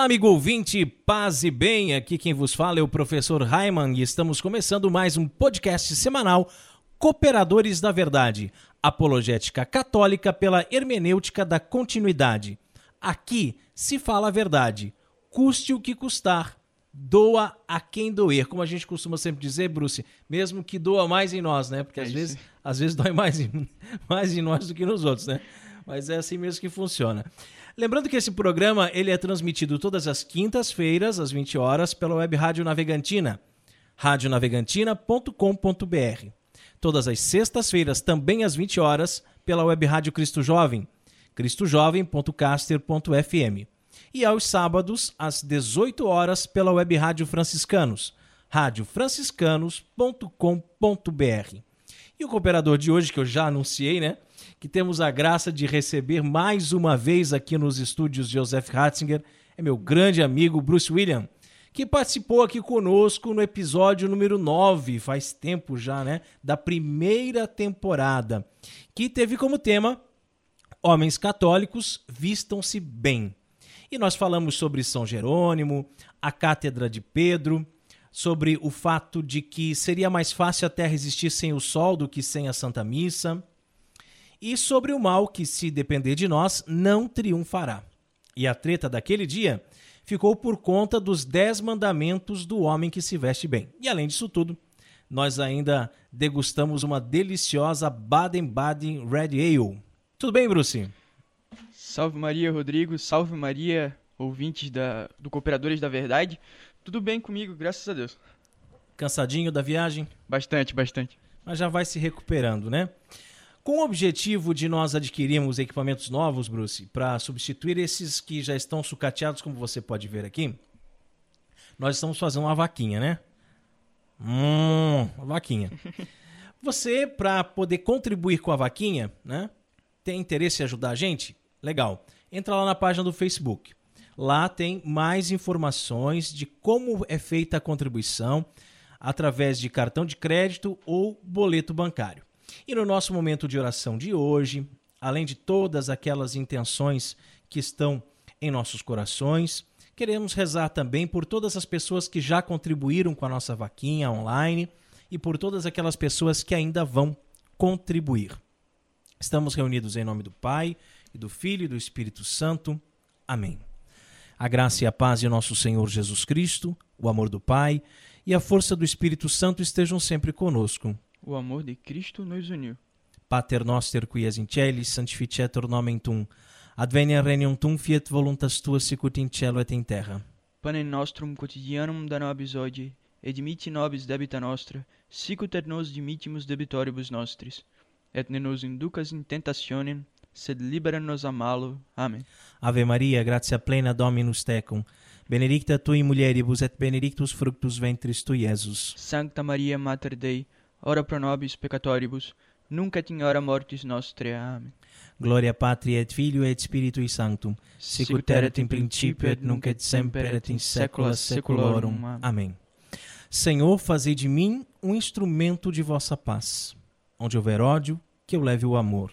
Olá, amigo ouvinte, paz e bem. Aqui quem vos fala é o professor Raiman e estamos começando mais um podcast semanal Cooperadores da Verdade, apologética católica pela hermenêutica da continuidade. Aqui se fala a verdade, custe o que custar, doa a quem doer, como a gente costuma sempre dizer, Bruce, mesmo que doa mais em nós, né? Porque às É vezes, isso. às vezes dói mais em, mais em nós do que nos outros, né? Mas é assim mesmo que funciona. Lembrando que esse programa ele é transmitido todas as quintas-feiras, às 20 horas, pela web Rádio Navegantina, radionavegantina.com.br. Todas as sextas-feiras, também às 20 horas, pela web Rádio Cristo Jovem, cristojovem.caster.fm. E aos sábados, às 18 horas, pela web Rádio Franciscanos, radiofranciscanos.com.br. E o cooperador de hoje, que eu já anunciei, né? Que temos a graça de receber mais uma vez aqui nos estúdios de Joseph Ratzinger, é meu grande amigo Bruce William, que participou aqui conosco no episódio número 9, faz tempo já, né? Da primeira temporada, que teve como tema Homens Católicos Vistam-se Bem. E nós falamos sobre São Jerônimo, a Cátedra de Pedro, sobre o fato de que seria mais fácil a Terra existir sem o Sol do que sem a Santa Missa, e sobre o mal que, se depender de nós, não triunfará. E a treta daquele dia ficou por conta dos dez mandamentos do homem que se veste bem. E além disso tudo, nós ainda degustamos uma deliciosa Baden-Baden Red Ale. Tudo bem, Bruce? Salve Maria, Rodrigo. Salve Maria, ouvintes da, do Cooperadores da Verdade. Tudo bem comigo, graças a Deus. Cansadinho da viagem? Bastante, bastante. Mas já vai se recuperando, né? Com o objetivo de nós adquirirmos equipamentos novos, Bruce, para substituir esses que já estão sucateados, como você pode ver aqui, nós estamos fazendo uma vaquinha, né? Hum, uma vaquinha. Você, para poder contribuir com a vaquinha, né? Tem interesse em ajudar a gente? Legal. Entra lá na página do Facebook. Lá tem mais informações de como é feita a contribuição através de cartão de crédito ou boleto bancário. E no nosso momento de oração de hoje, além de todas aquelas intenções que estão em nossos corações, queremos rezar também por todas as pessoas que já contribuíram com a nossa vaquinha online e por todas aquelas pessoas que ainda vão contribuir. Estamos reunidos em nome do Pai, e do Filho e do Espírito Santo. Amém. A graça e a paz de nosso Senhor Jesus Cristo, o amor do Pai e a força do Espírito Santo estejam sempre conosco. O amor de Cristo nos uniu. Pater noster qui es in celis, sanctificetur nomen tum. Advenia regnum tum, fiat voluntas tua sicut in cielo et in terra. Panem nostrum quotidianum da nobis hodie, et nobis debita nostra, sicut et nos dimittimus debitoribus nostris. Et ne nos inducas in tentationem, sed libera nos a malo. Amém. Ave Maria, gratia plena Dominus tecum. Benedicta tui mulieribus et benedictus fructus ventris tui, Iesus. Sancta Maria Mater Dei, ora pro nobis peccatoribus, nunc et in hora mortis nostrae. Amém. Gloria Patri et Filio et Spiritui Sanctum, sicut erat in principio et nunc et semper et in saecula saeculorum. Amém. Senhor, fazei de mim um instrumento de vossa paz. Onde houver ódio, que eu leve o amor.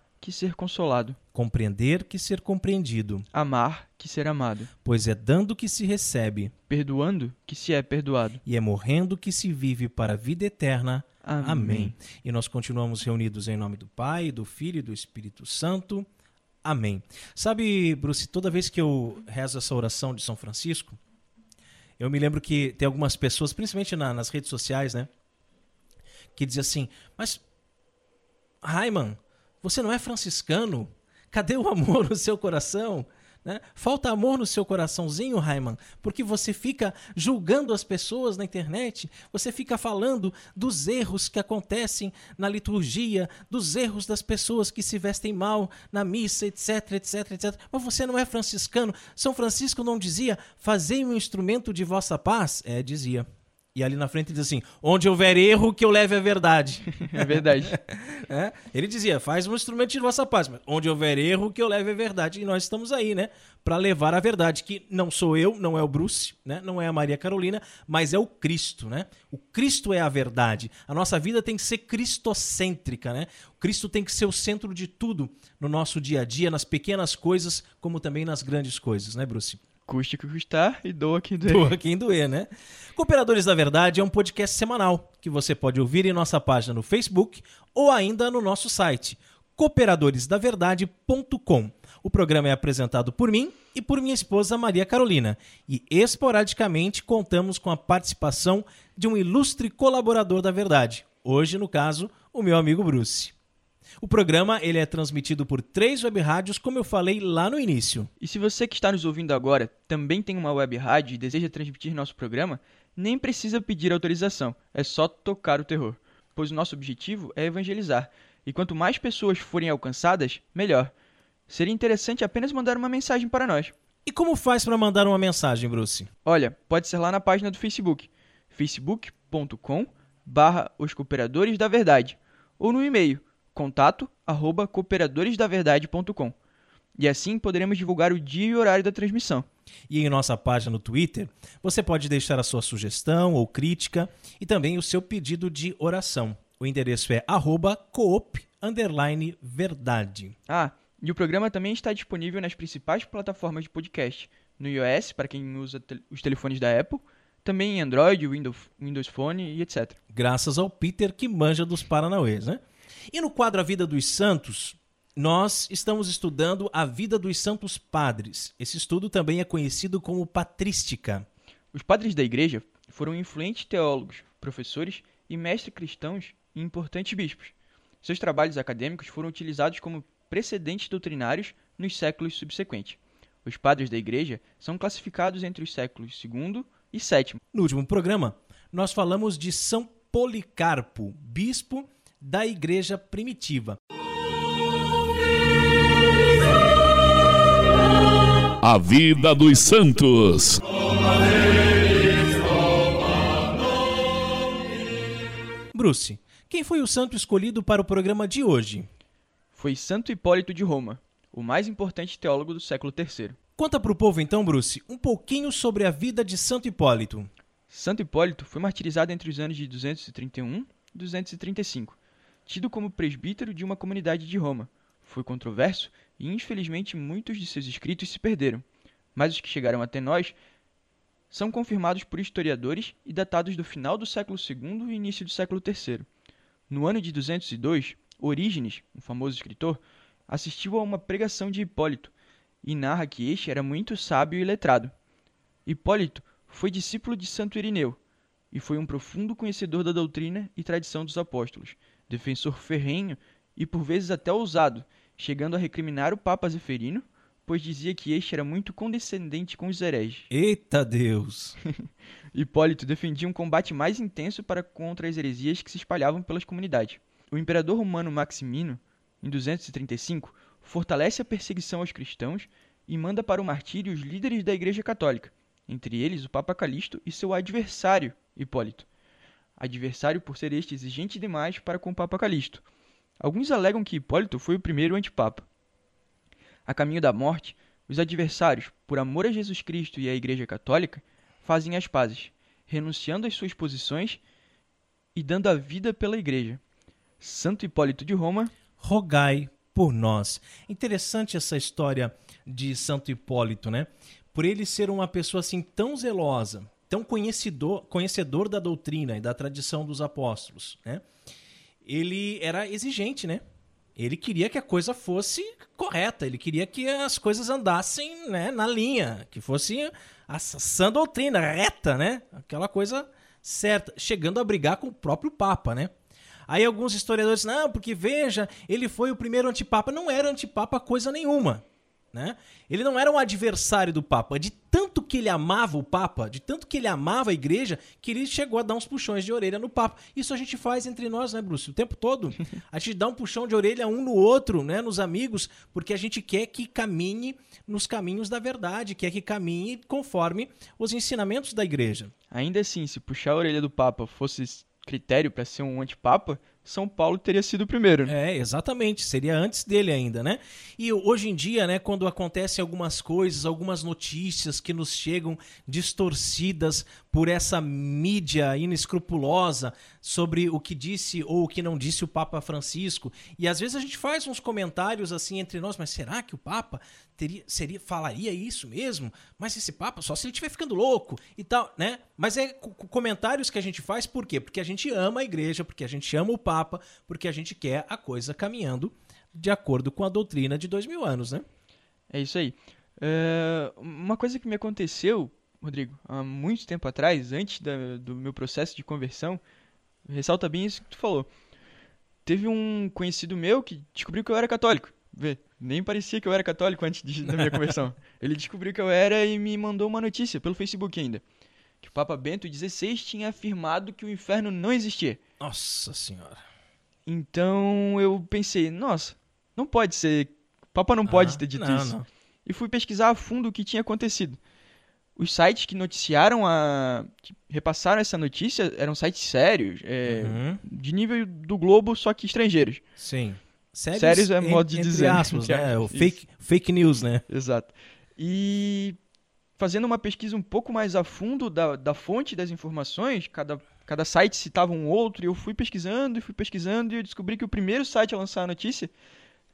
que ser consolado. Compreender que ser compreendido. Amar, que ser amado. Pois é dando que se recebe, Perdoando, que se é perdoado. e é morrendo que se vive para a vida eterna. Amém. Amém. E nós continuamos reunidos em nome do Pai, do Filho e do Espírito Santo. Amém. Sabe, Bruce, toda vez que eu rezo essa oração de São Francisco, eu me lembro que tem algumas pessoas, principalmente na- nas redes sociais, né? Que dizem assim, mas Raiman, você não é franciscano? Cadê o amor no seu coração? Né? Falta amor no seu coraçãozinho, Raiman, porque você fica julgando as pessoas na internet, você fica falando dos erros que acontecem na liturgia, dos erros das pessoas que se vestem mal na missa, etc, etc, etc. Mas você não é franciscano. São Francisco não dizia: Fazei um instrumento de vossa paz? É, dizia. E ali na frente diz assim: onde houver erro, que eu leve a verdade. É verdade. é? Ele dizia: faz um instrumento de vossa paz, mas onde houver erro, que eu leve a verdade. E nós estamos aí, né? Para levar a verdade, que não sou eu, não é o Bruce, né? não é a Maria Carolina, mas é o Cristo, né? O Cristo é a verdade. A nossa vida tem que ser cristocêntrica, né? O Cristo tem que ser o centro de tudo no nosso dia a dia, nas pequenas coisas, como também nas grandes coisas, né, Bruce? Custe que custar e doa quem doer. Doa quem doer, né? Cooperadores da Verdade é um podcast semanal que você pode ouvir em nossa página no Facebook ou ainda no nosso site cooperadoresdaverdade.com. O programa é apresentado por mim e por minha esposa Maria Carolina e esporadicamente contamos com a participação de um ilustre colaborador da Verdade, hoje, no caso, o meu amigo Bruce. O programa ele é transmitido por três web rádios, como eu falei lá no início. E se você que está nos ouvindo agora também tem uma web rádio e deseja transmitir nosso programa, nem precisa pedir autorização, é só tocar o terror, pois o nosso objetivo é evangelizar, e quanto mais pessoas forem alcançadas, melhor. Seria interessante apenas mandar uma mensagem para nós. E como faz para mandar uma mensagem, Bruce? Olha, pode ser lá na página do Facebook, facebook.com barra os cooperadores da verdade, ou no e-mail contato arroba cooperadoresdaverdade.com. E assim poderemos divulgar o dia e horário da transmissão. E em nossa página no Twitter, você pode deixar a sua sugestão ou crítica e também o seu pedido de oração. O endereço é arroba coop verdade. Ah, e o programa também está disponível nas principais plataformas de podcast. No iOS, para quem usa te os telefones da Apple, também em Android, Windows, Windows Phone e etc. Graças ao Peter que manja dos Paranauês, né? E no quadro A Vida dos Santos, nós estamos estudando a vida dos santos padres. Esse estudo também é conhecido como patrística. Os padres da igreja foram influentes teólogos, professores e mestres cristãos e importantes bispos. Seus trabalhos acadêmicos foram utilizados como precedentes doutrinários nos séculos subsequentes. Os padres da igreja são classificados entre os séculos II e VII. No último programa, nós falamos de São Policarpo, bispo da igreja primitiva. A vida dos santos. Bruce, quem foi o santo escolhido para o programa de hoje? Foi Santo Hipólito de Roma, o mais importante teólogo do século III. Conta para o povo então, Bruce, um pouquinho sobre a vida de Santo Hipólito. Santo Hipólito foi martirizado entre os anos de 231 e 235 tido como presbítero de uma comunidade de Roma. Foi controverso e, infelizmente, muitos de seus escritos se perderam, mas os que chegaram até nós são confirmados por historiadores e datados do final do século II e início do século III. No ano de 202, Orígenes, um famoso escritor, assistiu a uma pregação de Hipólito e narra que este era muito sábio e letrado. Hipólito foi discípulo de Santo Irineu e foi um profundo conhecedor da doutrina e tradição dos apóstolos, defensor ferrenho e por vezes até ousado, chegando a recriminar o Papa Zeferino, pois dizia que este era muito condescendente com os hereges. Eita Deus! Hipólito defendia um combate mais intenso para contra as heresias que se espalhavam pelas comunidades. O imperador romano Maximino, em 235, fortalece a perseguição aos cristãos e manda para o martírio os líderes da Igreja Católica, entre eles o Papa Calixto e seu adversário, Hipólito adversário por ser este exigente demais para com o Papa Calixto. Alguns alegam que Hipólito foi o primeiro antipapa. A caminho da morte, os adversários, por amor a Jesus Cristo e à Igreja Católica, fazem as pazes, renunciando às suas posições e dando a vida pela Igreja. Santo Hipólito de Roma, rogai por nós. Interessante essa história de Santo Hipólito, né? Por ele ser uma pessoa assim tão zelosa, tão conhecedor, conhecedor da doutrina e da tradição dos apóstolos, né? Ele era exigente, né? Ele queria que a coisa fosse correta, ele queria que as coisas andassem né, na linha, que fosse a sã doutrina, reta, né? Aquela coisa certa, chegando a brigar com o próprio Papa, né? Aí alguns historiadores, não, porque veja, ele foi o primeiro antipapa. Não era antipapa coisa nenhuma. Né? Ele não era um adversário do Papa. De tanto que ele amava o Papa, de tanto que ele amava a igreja, que ele chegou a dar uns puxões de orelha no Papa. Isso a gente faz entre nós, né, Bruce? O tempo todo. A gente dá um puxão de orelha um no outro, né, nos amigos, porque a gente quer que caminhe nos caminhos da verdade, quer que caminhe conforme os ensinamentos da igreja. Ainda assim, se puxar a orelha do Papa fosse critério para ser um antipapa, são Paulo teria sido o primeiro. Né? É, exatamente. Seria antes dele ainda, né? E hoje em dia, né, quando acontecem algumas coisas, algumas notícias que nos chegam distorcidas por essa mídia inescrupulosa sobre o que disse ou o que não disse o Papa Francisco, e às vezes a gente faz uns comentários assim entre nós, mas será que o Papa teria, seria, falaria isso mesmo? Mas esse Papa, só se ele estiver ficando louco e tal, né? Mas é comentários que a gente faz por quê? Porque a gente ama a igreja, porque a gente ama o Papa, porque a gente quer a coisa caminhando de acordo com a doutrina de dois mil anos, né? É isso aí. Uh, uma coisa que me aconteceu, Rodrigo, há muito tempo atrás, antes da, do meu processo de conversão, ressalta bem isso que tu falou. Teve um conhecido meu que descobriu que eu era católico. Vê, nem parecia que eu era católico antes de, da minha conversão. Ele descobriu que eu era e me mandou uma notícia pelo Facebook ainda. Que o Papa Bento XVI tinha afirmado que o inferno não existia. Nossa Senhora. Então eu pensei, nossa, não pode ser. O Papa não ah, pode ter dito não, isso. Não. E fui pesquisar a fundo o que tinha acontecido. Os sites que noticiaram a. que repassaram essa notícia eram sites sérios, é, uhum. de nível do Globo, só que estrangeiros. Sim. Sérios, Sérios é modo de dizer. Aspas, né? O fake, fake news, né? Exato. E fazendo uma pesquisa um pouco mais a fundo da, da fonte das informações, cada Cada site citava um outro, e eu fui pesquisando e fui pesquisando, e eu descobri que o primeiro site a lançar a notícia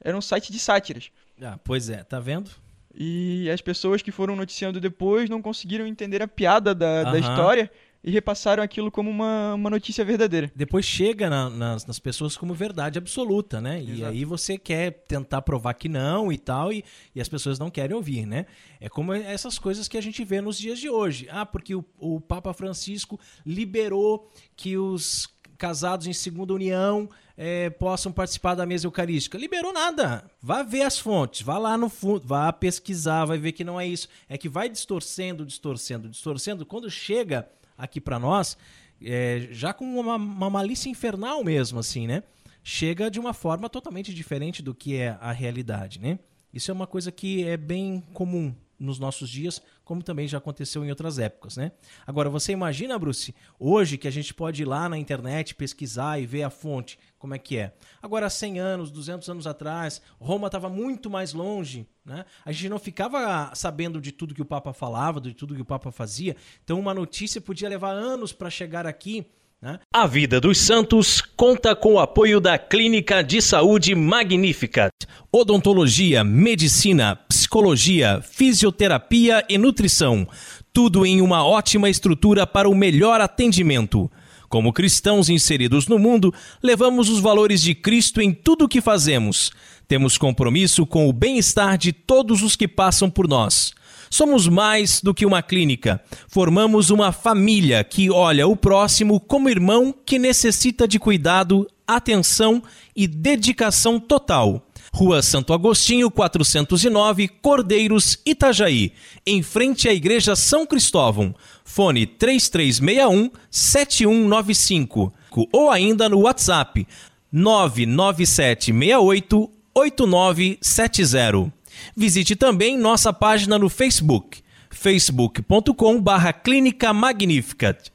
era um site de sátiras. Ah, pois é, tá vendo? E as pessoas que foram noticiando depois não conseguiram entender a piada da, da história e repassaram aquilo como uma, uma notícia verdadeira. Depois chega na, nas, nas pessoas como verdade absoluta, né? Exato. E aí você quer tentar provar que não e tal, e, e as pessoas não querem ouvir, né? É como essas coisas que a gente vê nos dias de hoje. Ah, porque o, o Papa Francisco liberou que os casados em segunda união é, possam participar da mesa eucarística. Liberou nada. Vá ver as fontes, vá lá no fundo, vá pesquisar, vai ver que não é isso. É que vai distorcendo, distorcendo, distorcendo. Quando chega aqui para nós, é, já com uma, uma malícia infernal mesmo, assim, né? Chega de uma forma totalmente diferente do que é a realidade, né? Isso é uma coisa que é bem comum nos nossos dias, como também já aconteceu em outras épocas, né? Agora, você imagina, Bruce, hoje que a gente pode ir lá na internet pesquisar e ver a fonte, como é que é. Agora, 100 anos, 200 anos atrás, Roma estava muito mais longe, né? A gente não ficava sabendo de tudo que o Papa falava, de tudo que o Papa fazia, então uma notícia podia levar anos para chegar aqui, né? A Vida dos Santos conta com o apoio da Clínica de Saúde Magnífica. Odontologia, medicina, psicologia, fisioterapia e nutrição. Tudo em uma ótima estrutura para o melhor atendimento. Como cristãos inseridos no mundo, levamos os valores de Cristo em tudo o que fazemos. Temos compromisso com o bem-estar de todos os que passam por nós. Somos mais do que uma clínica. Formamos uma família que olha o próximo como irmão que necessita de cuidado, atenção e dedicação total. Rua Santo Agostinho, 409, Cordeiros, Itajaí, em frente à Igreja São Cristóvão. Fone 3361 7195 ou ainda no WhatsApp 99768 8970. Visite também nossa página no Facebook, facebook.com/barra Clínica Magnificat.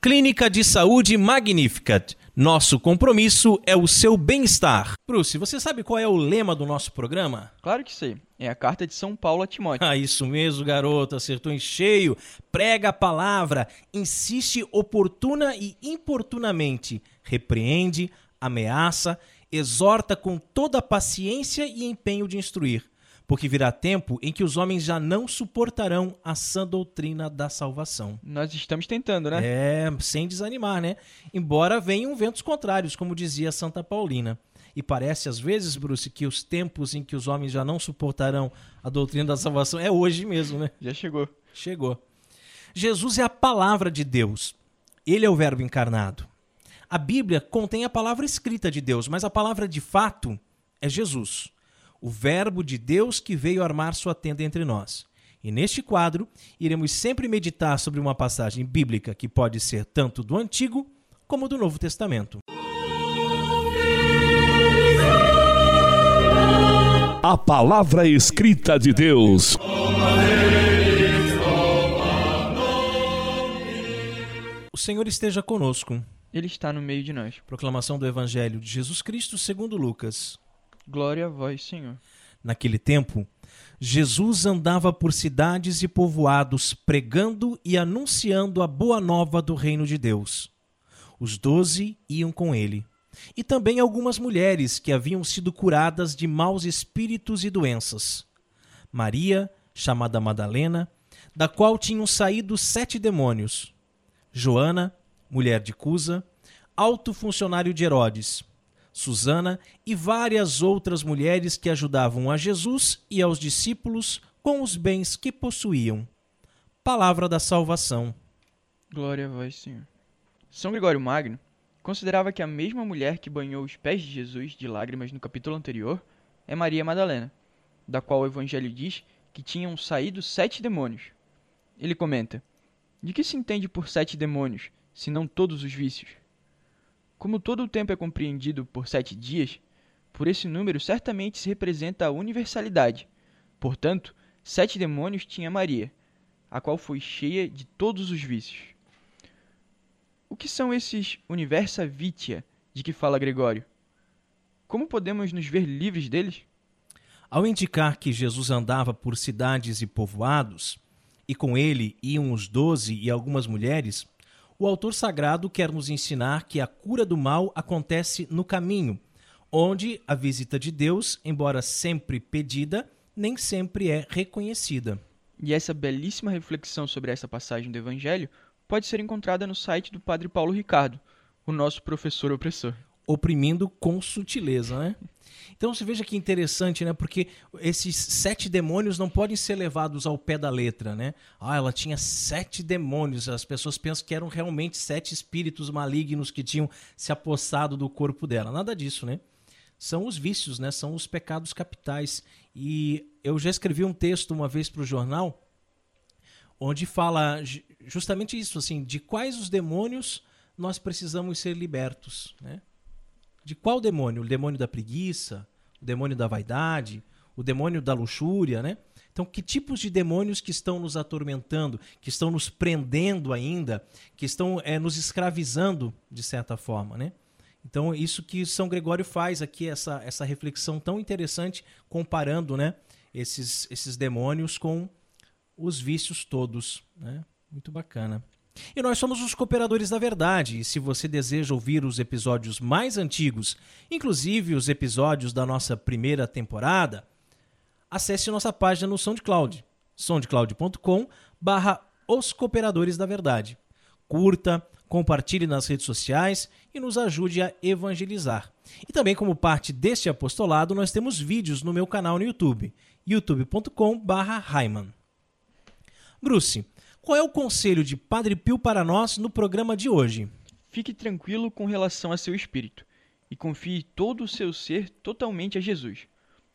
Clínica de Saúde Magnificat. Nosso compromisso é o seu bem-estar. Bruce, você sabe qual é o lema do nosso programa? Claro que sei. É a carta de São Paulo a Timóteo. Ah, isso mesmo, garoto. Acertou em cheio. Prega a palavra. Insiste oportuna e importunamente. Repreende, ameaça exorta com toda a paciência e empenho de instruir, porque virá tempo em que os homens já não suportarão a sã doutrina da salvação. Nós estamos tentando, né? É, sem desanimar, né? Embora venham ventos contrários, como dizia Santa Paulina. E parece às vezes, Bruce, que os tempos em que os homens já não suportarão a doutrina da salvação é hoje mesmo, né? Já chegou. Chegou. Jesus é a palavra de Deus. Ele é o Verbo encarnado. A Bíblia contém a palavra escrita de Deus, mas a palavra de fato é Jesus, o Verbo de Deus que veio armar sua tenda entre nós. E neste quadro, iremos sempre meditar sobre uma passagem bíblica que pode ser tanto do Antigo como do Novo Testamento. A palavra escrita de Deus. O Senhor esteja conosco. Ele está no meio de nós. Proclamação do Evangelho de Jesus Cristo segundo Lucas. Glória a vós, Senhor. Naquele tempo, Jesus andava por cidades e povoados, pregando e anunciando a boa nova do reino de Deus. Os doze iam com ele, e também algumas mulheres que haviam sido curadas de maus espíritos e doenças. Maria, chamada Madalena, da qual tinham saído sete demônios. Joana, mulher de Cusa, alto funcionário de Herodes, Susana e várias outras mulheres que ajudavam a Jesus e aos discípulos com os bens que possuíam. Palavra da salvação. Glória a vós, Senhor. São Gregório Magno considerava que a mesma mulher que banhou os pés de Jesus de lágrimas no capítulo anterior é Maria Madalena, da qual o Evangelho diz que tinham saído sete demônios. Ele comenta: De que se entende por sete demônios, se não todos os vícios? Como todo o tempo é compreendido por sete dias, por esse número certamente se representa a universalidade. Portanto, sete demônios tinha Maria, a qual foi cheia de todos os vícios. O que são esses universa vitia de que fala Gregório? Como podemos nos ver livres deles? Ao indicar que Jesus andava por cidades e povoados, e com ele iam os doze e algumas mulheres, o autor sagrado quer nos ensinar que a cura do mal acontece no caminho, onde a visita de Deus, embora sempre pedida, nem sempre é reconhecida. E essa belíssima reflexão sobre essa passagem do Evangelho pode ser encontrada no site do Padre Paulo Ricardo, o nosso professor opressor. Oprimindo com sutileza, né? Então você veja que interessante, né? Porque esses sete demônios não podem ser levados ao pé da letra, né? Ah, ela tinha sete demônios. As pessoas pensam que eram realmente sete espíritos malignos que tinham se apossado do corpo dela. Nada disso, né? São os vícios, né? São os pecados capitais. E eu já escrevi um texto uma vez para o jornal onde fala justamente isso, assim, de quais os demônios nós precisamos ser libertos, né? De qual demônio? O demônio da preguiça, o demônio da vaidade, o demônio da luxúria, né? Então, que tipos de demônios que estão nos atormentando, que estão nos prendendo ainda, que estão é, nos escravizando de certa forma, né? Então, isso que São Gregório faz aqui, essa, essa reflexão tão interessante, comparando né, esses, esses demônios com os vícios todos. Né? Muito bacana. E nós somos os Cooperadores da Verdade. E se você deseja ouvir os episódios mais antigos, inclusive os episódios da nossa primeira temporada, acesse nossa página no SoundCloud, soundcloud.com barra Os Cooperadores da Verdade. Curta, compartilhe nas redes sociais e nos ajude a evangelizar. E também como parte deste apostolado, nós temos vídeos no meu canal no YouTube, youtube.com barra Bruce, qual é o conselho de Padre Pio para nós no programa de hoje? Fique tranquilo com relação a seu espírito e confie todo o seu ser totalmente a Jesus.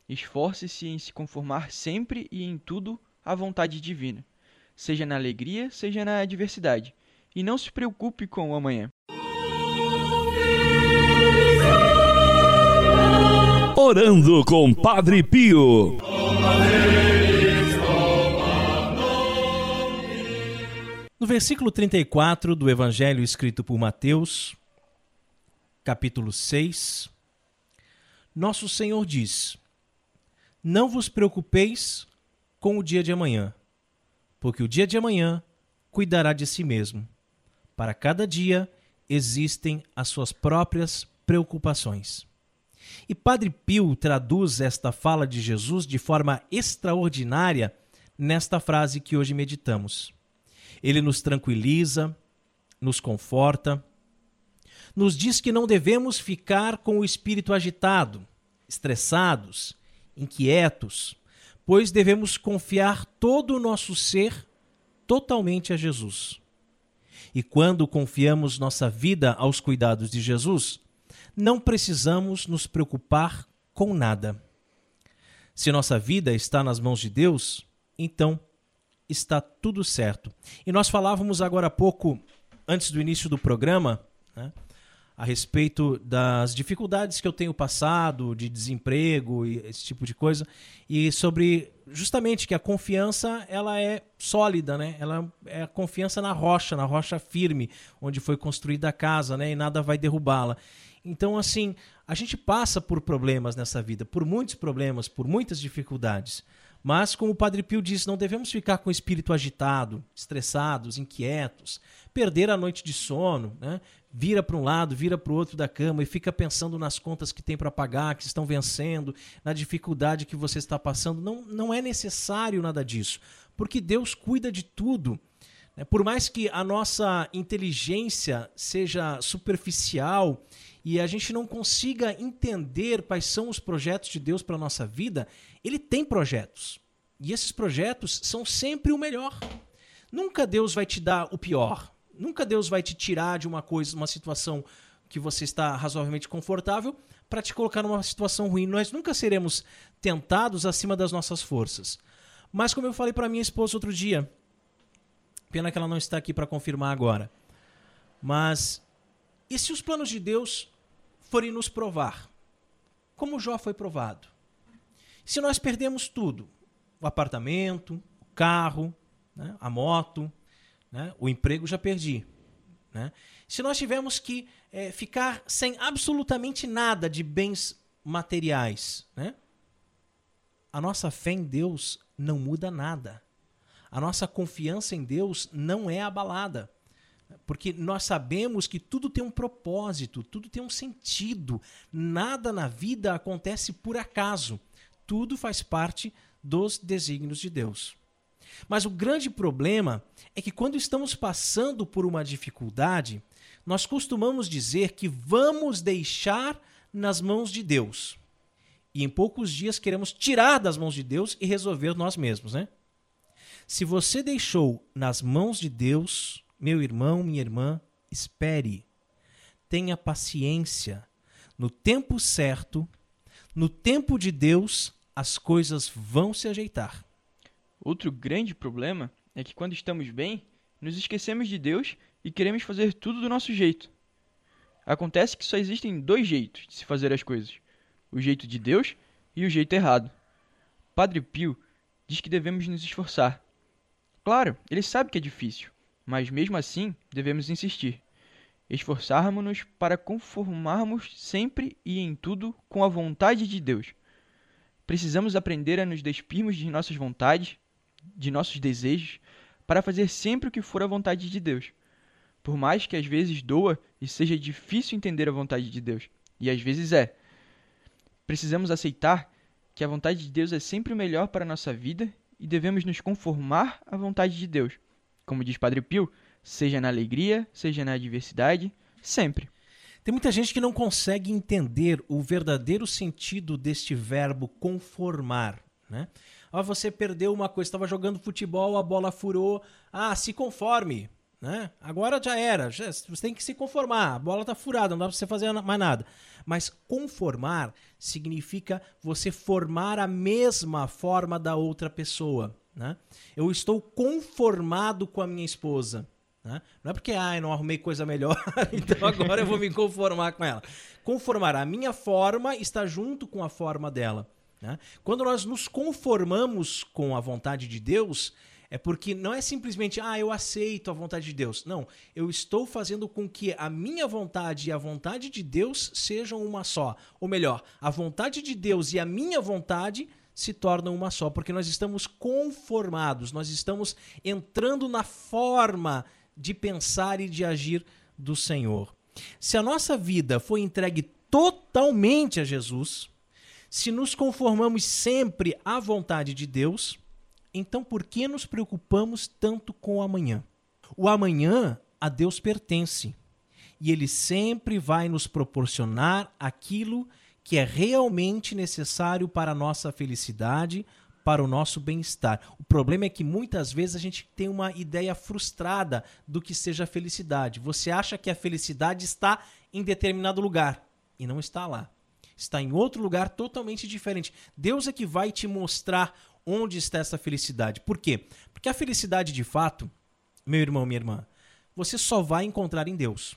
Esforce-se em se conformar sempre e em tudo à vontade divina, seja na alegria, seja na adversidade, e não se preocupe com o amanhã. Orando com Padre Pio. No versículo 34 do Evangelho escrito por Mateus, capítulo 6, nosso Senhor diz: Não vos preocupeis com o dia de amanhã, porque o dia de amanhã cuidará de si mesmo. Para cada dia existem as suas próprias preocupações. E Padre Pio traduz esta fala de Jesus de forma extraordinária nesta frase que hoje meditamos. Ele nos tranquiliza, nos conforta, nos diz que não devemos ficar com o espírito agitado, estressados, inquietos, pois devemos confiar todo o nosso ser totalmente a Jesus. e quando confiamos nossa vida aos cuidados de Jesus, não precisamos nos preocupar com nada. Se nossa vida está nas mãos de Deus, então está tudo certo. E nós falávamos agora há pouco, antes do início do programa, né, a respeito das dificuldades que eu tenho passado, de desemprego e esse tipo de coisa, e sobre justamente que a confiança ela é sólida, né? Ela é a confiança na rocha, na rocha firme, onde foi construída a casa, né? E nada vai derrubá-la. Então, assim, a gente passa por problemas nessa vida, por muitos problemas, por muitas dificuldades. Mas, como o Padre Pio disse, não devemos ficar com o espírito agitado, estressados, inquietos, perder a noite de sono, né? vira para um lado, vira para o outro da cama e fica pensando nas contas que tem para pagar, que estão vencendo, na dificuldade que você está passando. Não, não é necessário nada disso, porque Deus cuida de tudo. Né? Por mais que a nossa inteligência seja superficial e a gente não consiga entender quais são os projetos de Deus para a nossa vida, ele tem projetos. E esses projetos são sempre o melhor. Nunca Deus vai te dar o pior. Nunca Deus vai te tirar de uma coisa, uma situação que você está razoavelmente confortável para te colocar numa situação ruim. Nós nunca seremos tentados acima das nossas forças. Mas como eu falei para minha esposa outro dia, pena que ela não está aqui para confirmar agora. Mas e se os planos de Deus forem nos provar? Como Jó foi provado? Se nós perdemos tudo, o apartamento, o carro, né, a moto, né, o emprego já perdi. Né? Se nós tivermos que é, ficar sem absolutamente nada de bens materiais, né, a nossa fé em Deus não muda nada. A nossa confiança em Deus não é abalada. Porque nós sabemos que tudo tem um propósito, tudo tem um sentido. Nada na vida acontece por acaso tudo faz parte dos desígnios de Deus. Mas o grande problema é que quando estamos passando por uma dificuldade, nós costumamos dizer que vamos deixar nas mãos de Deus. E em poucos dias queremos tirar das mãos de Deus e resolver nós mesmos, né? Se você deixou nas mãos de Deus, meu irmão, minha irmã, espere. Tenha paciência. No tempo certo, no tempo de Deus, as coisas vão se ajeitar. Outro grande problema é que quando estamos bem, nos esquecemos de Deus e queremos fazer tudo do nosso jeito. Acontece que só existem dois jeitos de se fazer as coisas: o jeito de Deus e o jeito errado. Padre Pio diz que devemos nos esforçar. Claro, ele sabe que é difícil, mas mesmo assim devemos insistir. Esforçarmos-nos para conformarmos sempre e em tudo com a vontade de Deus. Precisamos aprender a nos despirmos de nossas vontades, de nossos desejos, para fazer sempre o que for a vontade de Deus. Por mais que às vezes doa e seja difícil entender a vontade de Deus, e às vezes é. Precisamos aceitar que a vontade de Deus é sempre o melhor para a nossa vida e devemos nos conformar à vontade de Deus. Como diz Padre Pio, seja na alegria, seja na adversidade, sempre. Tem muita gente que não consegue entender o verdadeiro sentido deste verbo conformar, né? Ah, você perdeu uma coisa, estava jogando futebol, a bola furou. Ah, se conforme, né? Agora já era, já, você tem que se conformar. A bola está furada, não dá para você fazer mais nada. Mas conformar significa você formar a mesma forma da outra pessoa, né? Eu estou conformado com a minha esposa. Né? Não é porque ah, eu não arrumei coisa melhor, então agora eu vou me conformar com ela. Conformar. A minha forma está junto com a forma dela. Né? Quando nós nos conformamos com a vontade de Deus, é porque não é simplesmente, ah, eu aceito a vontade de Deus. Não, eu estou fazendo com que a minha vontade e a vontade de Deus sejam uma só. Ou melhor, a vontade de Deus e a minha vontade se tornam uma só, porque nós estamos conformados, nós estamos entrando na forma de pensar e de agir do Senhor. Se a nossa vida foi entregue totalmente a Jesus, se nos conformamos sempre à vontade de Deus, então por que nos preocupamos tanto com o amanhã? O amanhã a Deus pertence e Ele sempre vai nos proporcionar aquilo que é realmente necessário para a nossa felicidade, para o nosso bem-estar. O problema é que muitas vezes a gente tem uma ideia frustrada do que seja felicidade. Você acha que a felicidade está em determinado lugar e não está lá. Está em outro lugar totalmente diferente. Deus é que vai te mostrar onde está essa felicidade. Por quê? Porque a felicidade de fato, meu irmão, minha irmã, você só vai encontrar em Deus.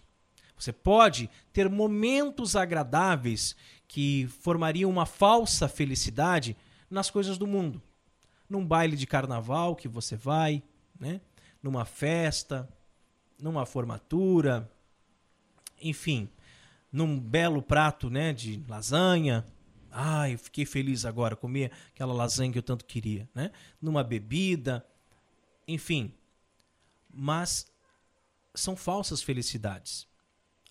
Você pode ter momentos agradáveis que formariam uma falsa felicidade nas coisas do mundo. Num baile de carnaval que você vai, né? numa festa, numa formatura, enfim, num belo prato né, de lasanha. Ah, eu fiquei feliz agora, comer aquela lasanha que eu tanto queria. Né? Numa bebida, enfim. Mas são falsas felicidades.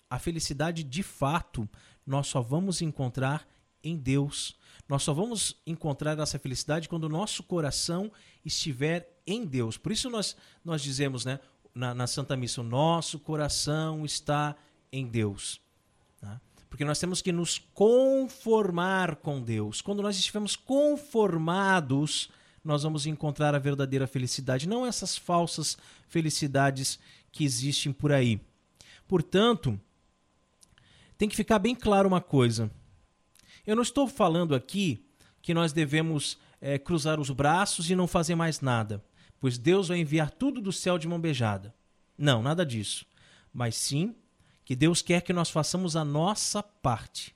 A felicidade, de fato, nós só vamos encontrar em Deus. Nós só vamos encontrar essa felicidade quando o nosso coração estiver em Deus. Por isso nós, nós dizemos né, na, na Santa Missa, o nosso coração está em Deus. Tá? Porque nós temos que nos conformar com Deus. Quando nós estivermos conformados, nós vamos encontrar a verdadeira felicidade, não essas falsas felicidades que existem por aí. Portanto, tem que ficar bem claro uma coisa. Eu não estou falando aqui que nós devemos é, cruzar os braços e não fazer mais nada, pois Deus vai enviar tudo do céu de mão beijada. Não, nada disso. Mas sim que Deus quer que nós façamos a nossa parte.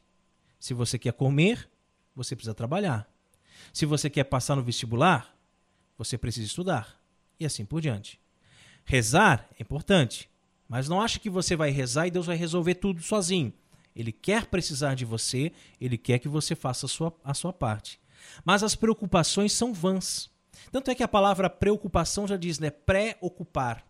Se você quer comer, você precisa trabalhar. Se você quer passar no vestibular, você precisa estudar. E assim por diante. Rezar é importante, mas não acha que você vai rezar e Deus vai resolver tudo sozinho. Ele quer precisar de você, ele quer que você faça a sua, a sua parte. Mas as preocupações são vãs. Tanto é que a palavra preocupação já diz, né? Preocupar.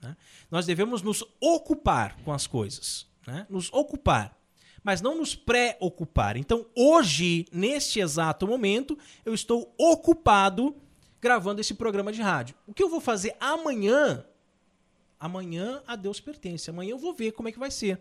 Né? Nós devemos nos ocupar com as coisas. Né? Nos ocupar. Mas não nos preocupar. Então, hoje, neste exato momento, eu estou ocupado gravando esse programa de rádio. O que eu vou fazer amanhã? Amanhã a Deus pertence. Amanhã eu vou ver como é que vai ser.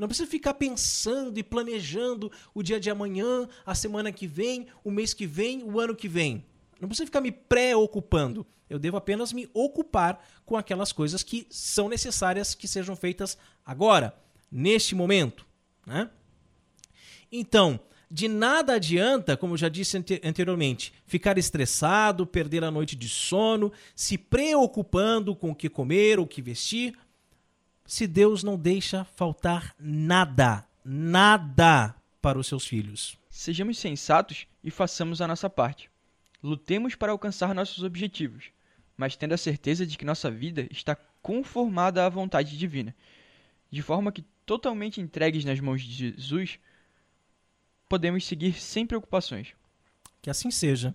Não precisa ficar pensando e planejando o dia de amanhã, a semana que vem, o mês que vem, o ano que vem. Não precisa ficar me preocupando. Eu devo apenas me ocupar com aquelas coisas que são necessárias que sejam feitas agora, neste momento. Né? Então, de nada adianta, como eu já disse anteriormente, ficar estressado, perder a noite de sono, se preocupando com o que comer o que vestir, se Deus não deixa faltar nada, nada para os seus filhos. Sejamos sensatos e façamos a nossa parte. Lutemos para alcançar nossos objetivos, mas tendo a certeza de que nossa vida está conformada à vontade divina, de forma que, totalmente entregues nas mãos de Jesus, podemos seguir sem preocupações. Que assim seja.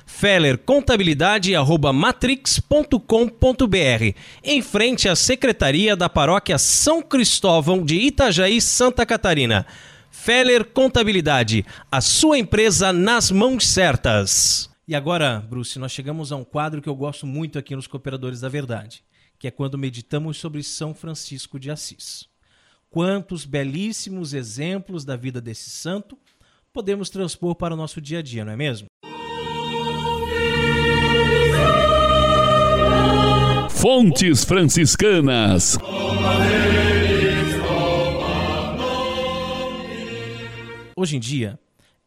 Feller Contabilidade matrix.com.br. Em frente à Secretaria da Paróquia São Cristóvão de Itajaí, Santa Catarina. Feller Contabilidade, a sua empresa nas mãos certas. E agora, Bruce, nós chegamos a um quadro que eu gosto muito aqui nos Cooperadores da Verdade, que é quando meditamos sobre São Francisco de Assis. Quantos belíssimos exemplos da vida desse santo podemos transpor para o nosso dia a dia, não é mesmo? Fontes Franciscanas. Hoje em dia,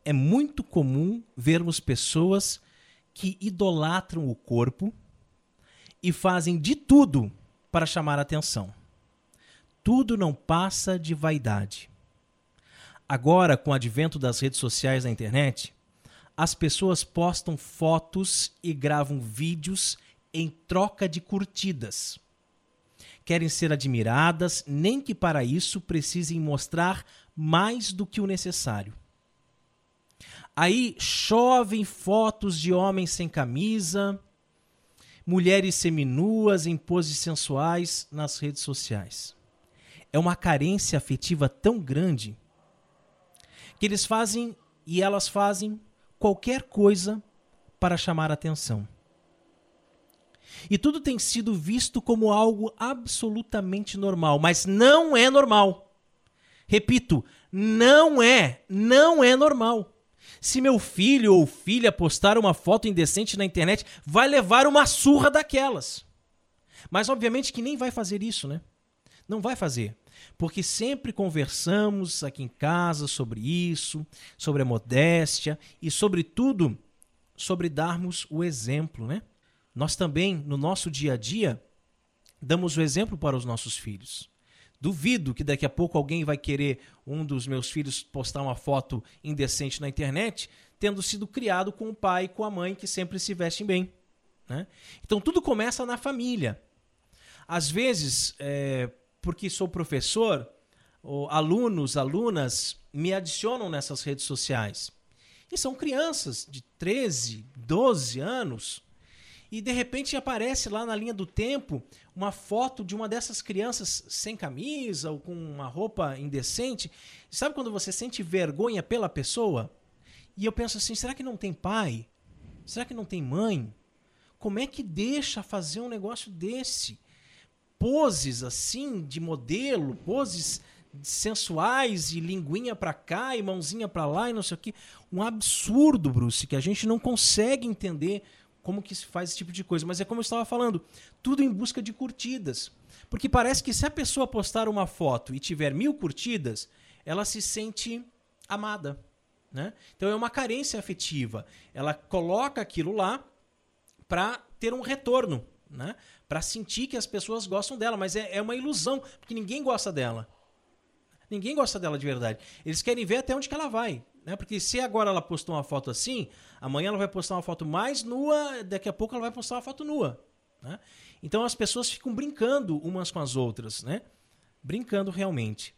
é muito comum vermos pessoas que idolatram o corpo e fazem de tudo para chamar atenção. Tudo não passa de vaidade. Agora, com o advento das redes sociais na internet, as pessoas postam fotos e gravam vídeos em troca de curtidas. Querem ser admiradas, nem que para isso precisem mostrar mais do que o necessário. Aí chovem fotos de homens sem camisa, mulheres seminuas em poses sensuais nas redes sociais. É uma carência afetiva tão grande que eles fazem e elas fazem qualquer coisa para chamar atenção. E tudo tem sido visto como algo absolutamente normal, mas não é normal. Repito, não é, não é normal. Se meu filho ou filha postar uma foto indecente na internet, vai levar uma surra daquelas. Mas obviamente que nem vai fazer isso, né? Não vai fazer. Porque sempre conversamos aqui em casa sobre isso, sobre a modéstia e, sobretudo, sobre darmos o exemplo, né? Nós também, no nosso dia a dia, damos o exemplo para os nossos filhos. Duvido que daqui a pouco alguém vai querer um dos meus filhos postar uma foto indecente na internet, tendo sido criado com o pai e com a mãe que sempre se vestem bem. Né? Então tudo começa na família. Às vezes, é, porque sou professor, alunos, alunas me adicionam nessas redes sociais. E são crianças de 13, 12 anos e de repente aparece lá na linha do tempo uma foto de uma dessas crianças sem camisa ou com uma roupa indecente. Sabe quando você sente vergonha pela pessoa? E eu penso assim: será que não tem pai? Será que não tem mãe? Como é que deixa fazer um negócio desse? Poses assim de modelo, poses sensuais e linguinha para cá e mãozinha para lá e não sei o que. Um absurdo, Bruce, que a gente não consegue entender como que se faz esse tipo de coisa. Mas é como eu estava falando, tudo em busca de curtidas. Porque parece que se a pessoa postar uma foto e tiver mil curtidas, ela se sente amada. Né? Então é uma carência afetiva. Ela coloca aquilo lá para ter um retorno, né? para sentir que as pessoas gostam dela. Mas é, é uma ilusão, porque ninguém gosta dela. Ninguém gosta dela de verdade. Eles querem ver até onde que ela vai. Né? Porque se agora ela postou uma foto assim, amanhã ela vai postar uma foto mais nua, daqui a pouco ela vai postar uma foto nua. Né? Então as pessoas ficam brincando umas com as outras, né? Brincando realmente.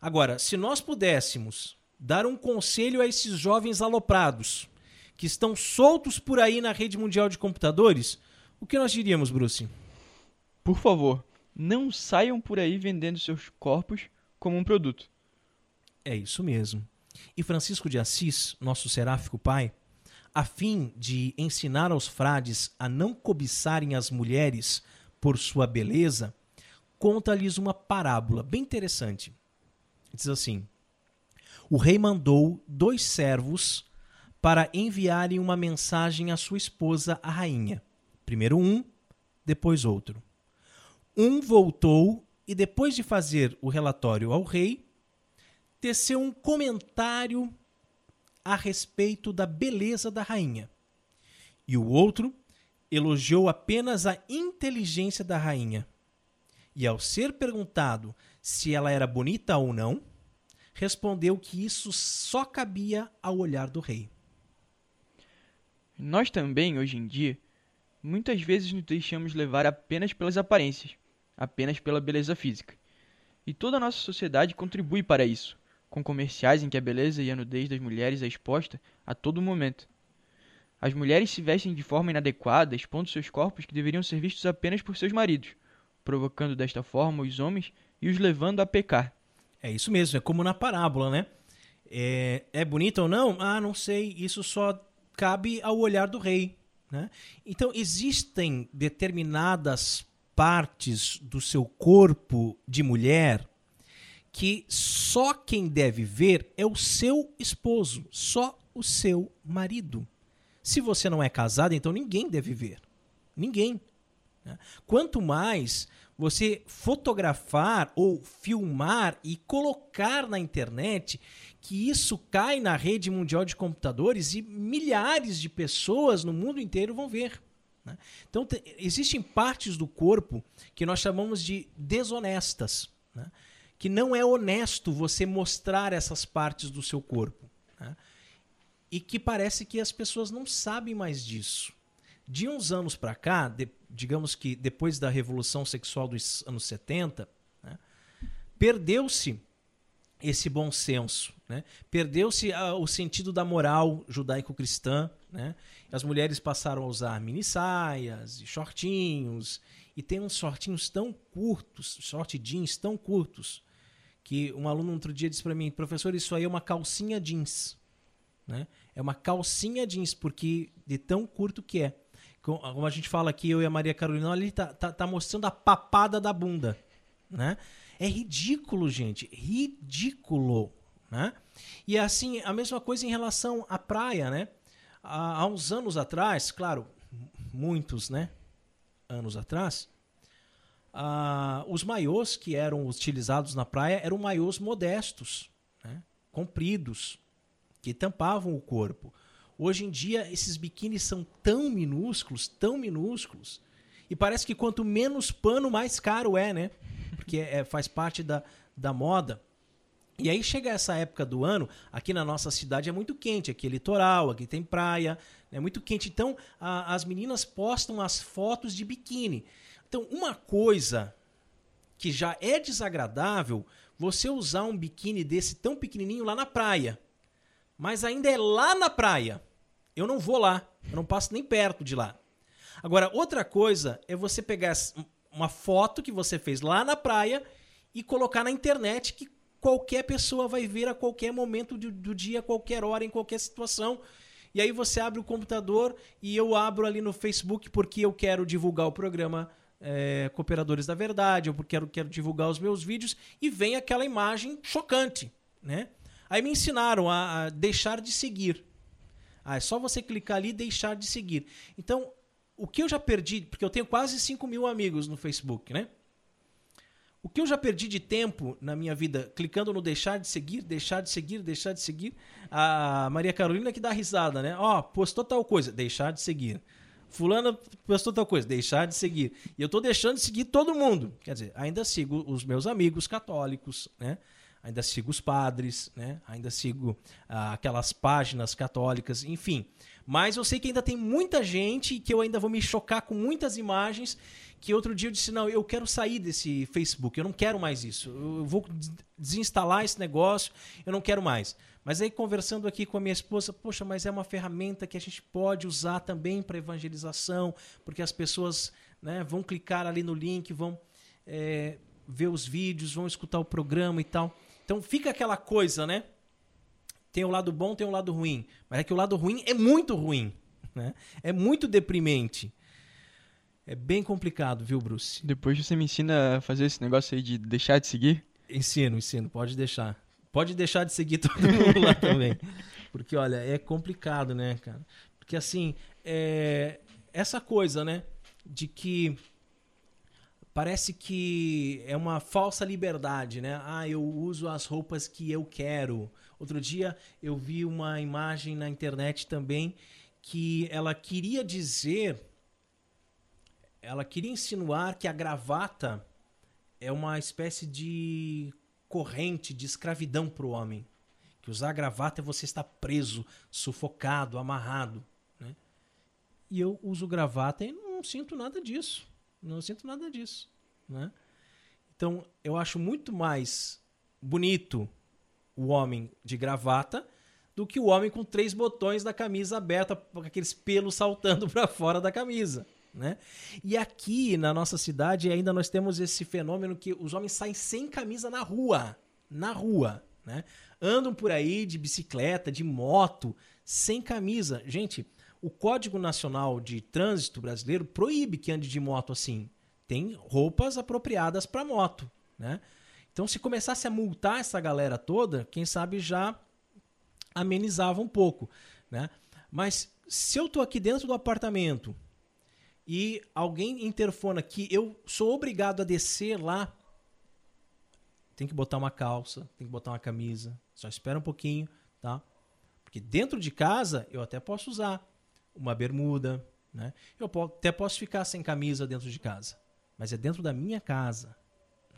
Agora, se nós pudéssemos dar um conselho a esses jovens aloprados que estão soltos por aí na rede mundial de computadores, o que nós diríamos, Bruce? Por favor, não saiam por aí vendendo seus corpos como um produto. É isso mesmo. E Francisco de Assis, nosso seráfico pai, a fim de ensinar aos frades a não cobiçarem as mulheres por sua beleza, conta-lhes uma parábola bem interessante. Diz assim: O rei mandou dois servos para enviarem uma mensagem à sua esposa, a rainha. Primeiro um, depois outro. Um voltou e, depois de fazer o relatório ao rei, teceu um comentário a respeito da beleza da rainha. E o outro elogiou apenas a inteligência da rainha. E ao ser perguntado se ela era bonita ou não, respondeu que isso só cabia ao olhar do rei. Nós também, hoje em dia, muitas vezes nos deixamos levar apenas pelas aparências, apenas pela beleza física. E toda a nossa sociedade contribui para isso com comerciais em que a beleza e a nudez das mulheres é exposta a todo momento. As mulheres se vestem de forma inadequada, expondo seus corpos que deveriam ser vistos apenas por seus maridos, provocando desta forma os homens e os levando a pecar. É isso mesmo, é como na parábola, né? É, é bonita ou não? Ah, não sei, isso só cabe ao olhar do rei. Né? Então, existem determinadas partes do seu corpo de mulher que só quem deve ver é o seu esposo, só o seu marido. Se você não é casado, então ninguém deve ver. Ninguém. Né? Quanto mais você fotografar ou filmar e colocar na internet, que isso cai na rede mundial de computadores e milhares de pessoas no mundo inteiro vão ver. Né? Então, existem partes do corpo que nós chamamos de desonestas. Né? Que não é honesto você mostrar essas partes do seu corpo. Né? E que parece que as pessoas não sabem mais disso. De uns anos para cá, de, digamos que depois da revolução sexual dos anos 70, né, perdeu-se esse bom senso, né? perdeu-se o sentido da moral judaico-cristã, né? As mulheres passaram a usar mini saias e shortinhos. E tem uns shortinhos tão curtos, short jeans tão curtos, que um aluno outro dia disse para mim, professor, isso aí é uma calcinha jeans. Né? É uma calcinha jeans, porque de tão curto que é. Como a gente fala aqui, eu e a Maria Carolina, ali tá, tá, tá mostrando a papada da bunda. Né? É ridículo, gente. Ridículo. Né? E assim, a mesma coisa em relação à praia, né? Há, há uns anos atrás, claro, muitos, né? Anos atrás, ah, os maiôs que eram utilizados na praia eram maiôs modestos, né? compridos, que tampavam o corpo. Hoje em dia, esses biquínis são tão minúsculos, tão minúsculos, e parece que quanto menos pano, mais caro é, né? Porque é, faz parte da, da moda. E aí chega essa época do ano, aqui na nossa cidade é muito quente, aqui é litoral, aqui tem praia, é muito quente. Então a, as meninas postam as fotos de biquíni. Então uma coisa que já é desagradável, você usar um biquíni desse tão pequenininho lá na praia mas ainda é lá na praia. Eu não vou lá, eu não passo nem perto de lá. Agora, outra coisa é você pegar uma foto que você fez lá na praia e colocar na internet que qualquer pessoa vai ver a qualquer momento do, dia, a qualquer hora, em qualquer situação. E aí você abre o computador e eu abro ali no Facebook porque eu quero divulgar o programa é, Cooperadores da Verdade, porque quero, quero divulgar os meus vídeos, e vem aquela imagem chocante, né? Aí me ensinaram a, a deixar de seguir. Ah, é só você clicar ali e deixar de seguir. Então, o que eu já perdi, porque eu tenho quase 5 mil amigos no Facebook, né? O que eu já perdi de tempo na minha vida clicando no deixar de seguir, deixar de seguir, deixar de seguir. A Maria Carolina que dá risada, né? Ó, oh, postou tal coisa, deixar de seguir. Fulana postou tal coisa, deixar de seguir. E eu tô deixando de seguir todo mundo. Quer dizer, ainda sigo os meus amigos católicos, né? ainda sigo os padres, né? ainda sigo ah, aquelas páginas católicas, enfim. Mas eu sei que ainda tem muita gente que eu ainda vou me chocar com muitas imagens que outro dia eu disse, não, eu quero sair desse Facebook, eu não quero mais isso, eu vou desinstalar esse negócio, eu não quero mais. Mas aí conversando aqui com a minha esposa, poxa, mas é uma ferramenta que a gente pode usar também para evangelização, porque as pessoas né, vão clicar ali no link, vão é, ver os vídeos, vão escutar o programa e tal. Então fica aquela coisa, né? Tem o lado bom, tem o lado ruim. Mas é que o lado ruim é muito ruim. Né? É muito deprimente. É bem complicado, viu, Bruce? Depois você me ensina a fazer esse negócio aí de deixar de seguir? Ensino, ensino. Pode deixar. Pode deixar de seguir todo mundo lá também. Porque, olha, é complicado, né, cara? Porque, assim, é... essa coisa, né? De que parece que é uma falsa liberdade, né? Ah, eu uso as roupas que eu quero. Outro dia eu vi uma imagem na internet também que ela queria dizer, ela queria insinuar que a gravata é uma espécie de corrente de escravidão para o homem. Que usar gravata é você estar preso, sufocado, amarrado. Né? E eu uso gravata e não sinto nada disso. Não sinto nada disso. Né? Então, eu acho muito mais bonito o homem de gravata do que o homem com três botões da camisa aberta, com aqueles pelos saltando para fora da camisa. Né? E aqui na nossa cidade ainda nós temos esse fenômeno que os homens saem sem camisa na rua. Na rua. Né? Andam por aí de bicicleta, de moto, sem camisa. Gente, o Código Nacional de Trânsito Brasileiro proíbe que ande de moto assim. Tem roupas apropriadas para moto, né? Então, se começasse a multar essa galera toda, quem sabe já amenizava um pouco, né? Mas se eu tô aqui dentro do apartamento e alguém interfona que eu sou obrigado a descer lá, tem que botar uma calça, tem que botar uma camisa. Só espera um pouquinho, tá? Porque dentro de casa eu até posso usar uma bermuda, né? Eu até posso ficar sem camisa dentro de casa, mas é dentro da minha casa,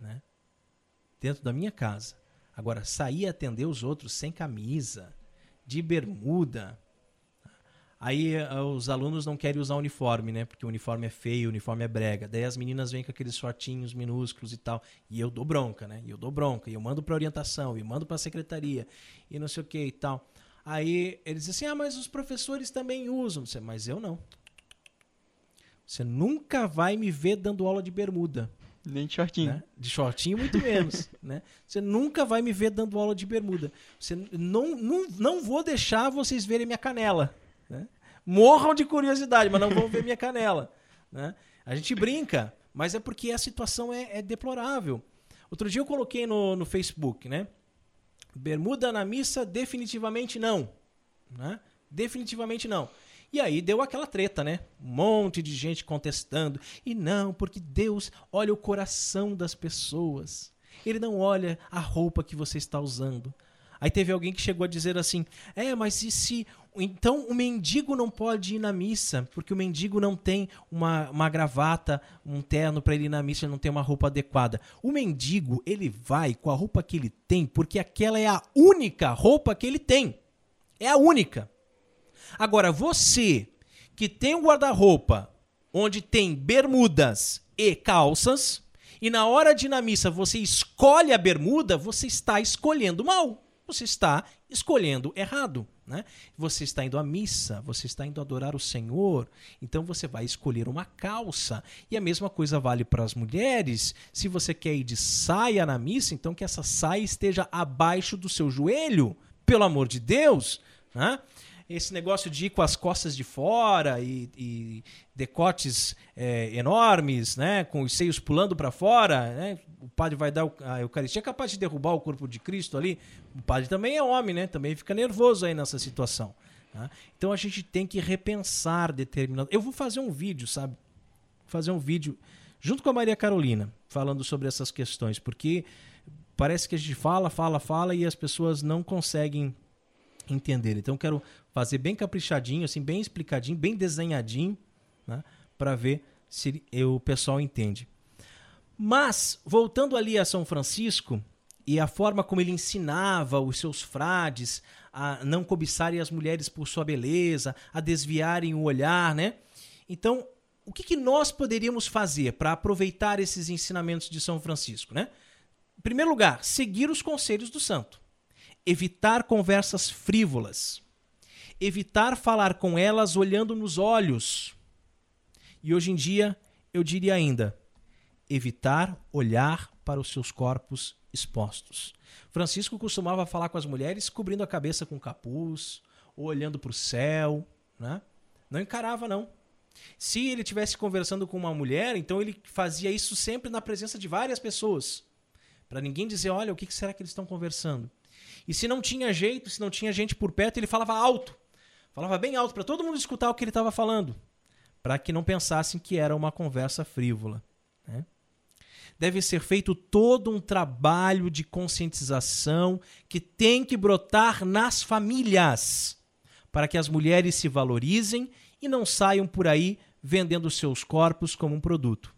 né? Dentro da minha casa. Agora, sair e atender os outros sem camisa, de bermuda. Aí uh, os alunos não querem usar uniforme, né? Porque o uniforme é feio, o uniforme é brega. Daí as meninas vêm com aqueles shortinhos minúsculos e tal. E eu dou bronca, né? E eu dou bronca. E eu mando para orientação, e mando para secretaria, e não sei o que e tal. Aí eles dizem assim: ah, mas os professores também usam. Você, mas eu não. Você nunca vai me ver dando aula de bermuda. Nem de shortinho. Né? De shortinho, muito menos. né? Você nunca vai me ver dando aula de bermuda. Você não, não, não vou deixar vocês verem minha canela. Morram de curiosidade, mas não vão ver minha canela. Né? A gente brinca, mas é porque a situação é, é deplorável. Outro dia eu coloquei no, no Facebook, né? Bermuda na missa, definitivamente não. Né? Definitivamente não. E aí deu aquela treta, né? Um monte de gente contestando. E não, porque Deus olha o coração das pessoas. Ele não olha a roupa que você está usando. Aí teve alguém que chegou a dizer assim: É, mas e se. Então o mendigo não pode ir na missa, porque o mendigo não tem uma, uma gravata, um terno para ele ir na missa, ele não tem uma roupa adequada. O mendigo, ele vai com a roupa que ele tem, porque aquela é a única roupa que ele tem. É a única. Agora, você que tem um guarda-roupa onde tem bermudas e calças, e na hora de ir na missa você escolhe a bermuda, você está escolhendo mal. Você está escolhendo errado. Né? Você está indo à missa, você está indo adorar o Senhor, então você vai escolher uma calça. E a mesma coisa vale para as mulheres. Se você quer ir de saia na missa, então que essa saia esteja abaixo do seu joelho, pelo amor de Deus. Né? Esse negócio de ir com as costas de fora e, e decotes é, enormes, né, com os seios pulando para fora, né, o padre vai dar a Eucaristia, é capaz de derrubar o corpo de Cristo ali. O padre também é homem, né, também fica nervoso aí nessa situação. Tá? Então a gente tem que repensar determinado. Eu vou fazer um vídeo, sabe? Fazer um vídeo junto com a Maria Carolina falando sobre essas questões, porque parece que a gente fala, fala, fala e as pessoas não conseguem entender. Então quero fazer bem caprichadinho, assim, bem explicadinho, bem desenhadinho, né, para ver se o pessoal entende. Mas voltando ali a São Francisco e a forma como ele ensinava os seus frades a não cobiçarem as mulheres por sua beleza, a desviarem o olhar, né? Então, o que, que nós poderíamos fazer para aproveitar esses ensinamentos de São Francisco, né? Em primeiro lugar, seguir os conselhos do santo evitar conversas frívolas, evitar falar com elas olhando nos olhos. E hoje em dia, eu diria ainda, evitar olhar para os seus corpos expostos. Francisco costumava falar com as mulheres cobrindo a cabeça com capuz, ou olhando para o céu, né? Não encarava não. Se ele tivesse conversando com uma mulher, então ele fazia isso sempre na presença de várias pessoas, para ninguém dizer, olha, o que será que eles estão conversando? E se não tinha jeito, se não tinha gente por perto, ele falava alto. Falava bem alto para todo mundo escutar o que ele estava falando, para que não pensassem que era uma conversa frívola. Né? Deve ser feito todo um trabalho de conscientização que tem que brotar nas famílias, para que as mulheres se valorizem e não saiam por aí vendendo seus corpos como um produto,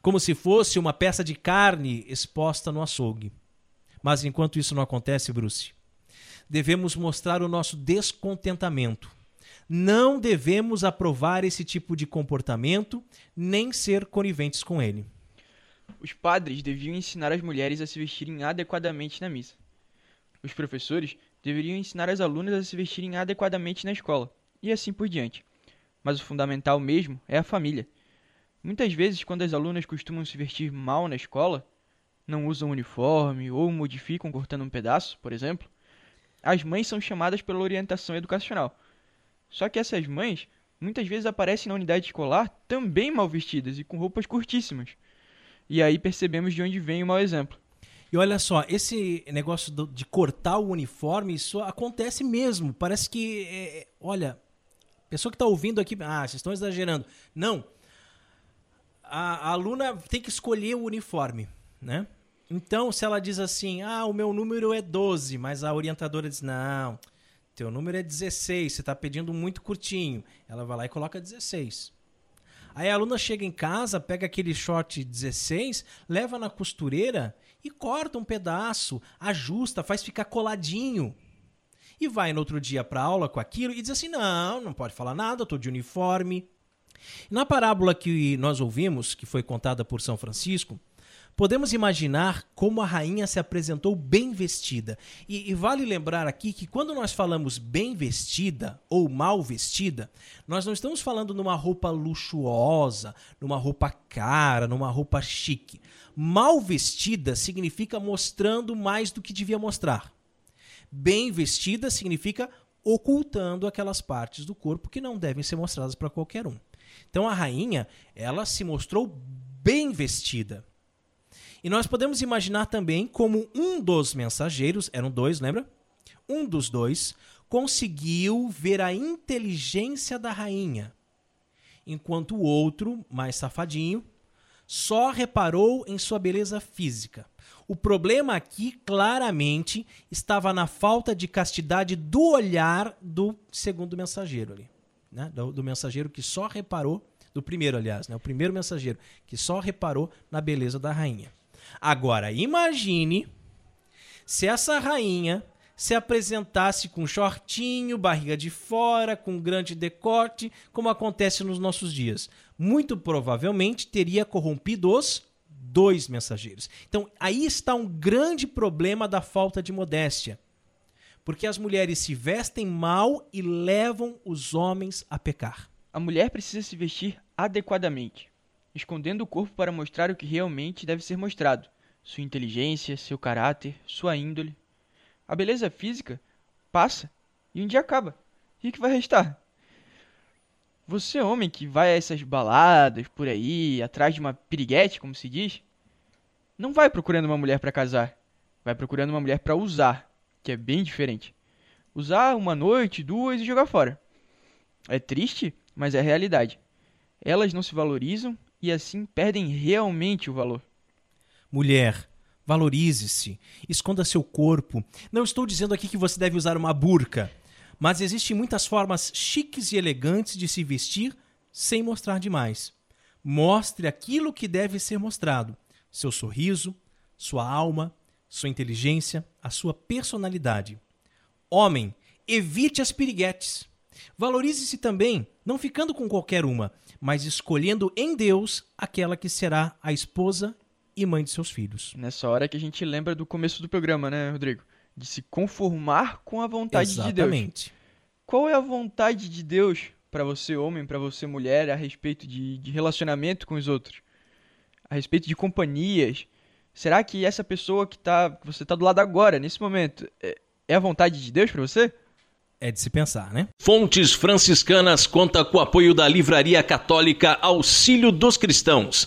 como se fosse uma peça de carne exposta no açougue. Mas enquanto isso não acontece, Bruce, devemos mostrar o nosso descontentamento. Não devemos aprovar esse tipo de comportamento, nem ser coniventes com ele. Os padres deviam ensinar as mulheres a se vestirem adequadamente na missa. Os professores deveriam ensinar as alunas a se vestirem adequadamente na escola, e assim por diante. Mas o fundamental mesmo é a família. Muitas vezes, quando as alunas costumam se vestir mal na escola, não usam uniforme ou modificam cortando um pedaço, por exemplo, as mães são chamadas pela orientação educacional. Só que essas mães muitas vezes aparecem na unidade escolar também mal vestidas e com roupas curtíssimas. E aí percebemos de onde vem o mau exemplo. E olha só, esse negócio de cortar o uniforme, isso acontece mesmo. Parece que, é, é olha, pessoa que está ouvindo aqui, ah, vocês estão exagerando. Não. A, a aluna tem que escolher o uniforme, né? Então, se ela diz assim, ah, o meu número é 12, mas a orientadora diz, não, teu número é 16, você está pedindo muito curtinho. Ela vai lá e coloca 16. Aí a aluna chega em casa, pega aquele short 16, leva na costureira e corta um pedaço, ajusta, faz ficar coladinho. E vai no outro dia para aula com aquilo e diz assim: não, não pode falar nada, estou de uniforme. Na parábola que nós ouvimos, que foi contada por São Francisco, podemos imaginar como a rainha se apresentou bem vestida. E, e, vale lembrar aqui que quando nós falamos bem vestida ou mal vestida, nós não estamos falando numa roupa luxuosa, numa roupa cara, numa roupa chique. Mal vestida significa mostrando mais do que devia mostrar. Bem vestida significa ocultando aquelas partes do corpo que não devem ser mostradas para qualquer um. Então a rainha, ela se mostrou bem vestida. E nós podemos imaginar também como um dos mensageiros, eram dois, lembra? Um dos dois conseguiu ver a inteligência da rainha, enquanto o outro, mais safadinho, só reparou em sua beleza física. O problema aqui claramente estava na falta de castidade do olhar do segundo mensageiro ali, né? do, do mensageiro que só reparou do primeiro, aliás, né? o primeiro mensageiro que só reparou na beleza da rainha. Agora, imagine se essa rainha se apresentasse com shortinho, barriga de fora, com grande decote, como acontece nos nossos dias. Muito provavelmente teria corrompido os dois mensageiros. Então, aí está um grande problema da falta de modéstia. Porque as mulheres se vestem mal e levam os homens a pecar. A mulher precisa se vestir adequadamente escondendo o corpo para mostrar o que realmente deve ser mostrado: sua inteligência, seu caráter, sua índole. A beleza física passa e um dia acaba. E o que vai restar? Você, homem que vai a essas baladas por aí, atrás de uma piriguete, como se diz, não vai procurando uma mulher para casar. Vai procurando uma mulher para usar, que é bem diferente. Usar uma noite, duas e jogar fora. É triste, mas é realidade. Elas não se valorizam e assim perdem realmente o valor. Mulher, valorize-se, esconda seu corpo. Não estou dizendo aqui que você deve usar uma burca, mas existem muitas formas chiques e elegantes de se vestir sem mostrar demais. Mostre aquilo que deve ser mostrado: seu sorriso, sua alma, sua inteligência, a sua personalidade. Homem, evite as piriguetes. Valorize-se também, não ficando com qualquer uma, mas escolhendo em Deus aquela que será a esposa e mãe de seus filhos. Nessa hora que a gente lembra do começo do programa, né, Rodrigo? De se conformar com a vontade Exatamente. de Deus. Exatamente. Qual é a vontade de Deus para você, homem, para você, mulher, a respeito de, de relacionamento com os outros? A respeito de companhias? Será que essa pessoa que, tá, que você está do lado agora, nesse momento, é, é a vontade de Deus para você? É de se pensar, né? Fontes Franciscanas conta com o apoio da Livraria Católica Auxílio dos Cristãos.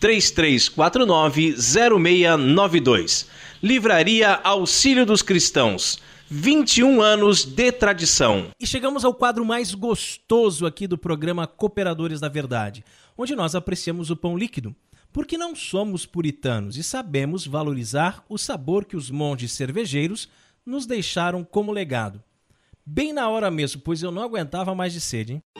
3349-0692. Livraria Auxílio dos Cristãos. 21 anos de tradição. E chegamos ao quadro mais gostoso aqui do programa Cooperadores da Verdade onde nós apreciamos o pão líquido, porque não somos puritanos e sabemos valorizar o sabor que os monges cervejeiros nos deixaram como legado. Bem na hora mesmo, pois eu não aguentava mais de sede. Hein?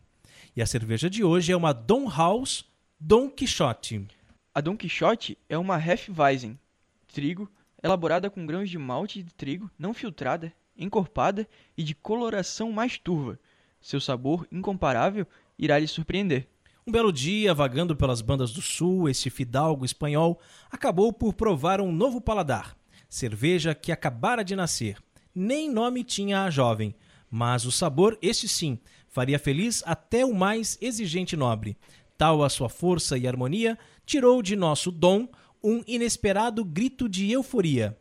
E a cerveja de hoje é uma Don House Don Quixote. A Don Quixote é uma Hefeweizen, trigo, elaborada com grãos de malte de trigo não filtrada encorpada e de coloração mais turva. Seu sabor incomparável irá lhe surpreender. Um belo dia, vagando pelas bandas do sul, esse fidalgo espanhol acabou por provar um novo paladar. Cerveja que acabara de nascer. Nem nome tinha a jovem, mas o sabor, este sim, faria feliz até o mais exigente nobre. Tal a sua força e harmonia, tirou de nosso dom um inesperado grito de euforia.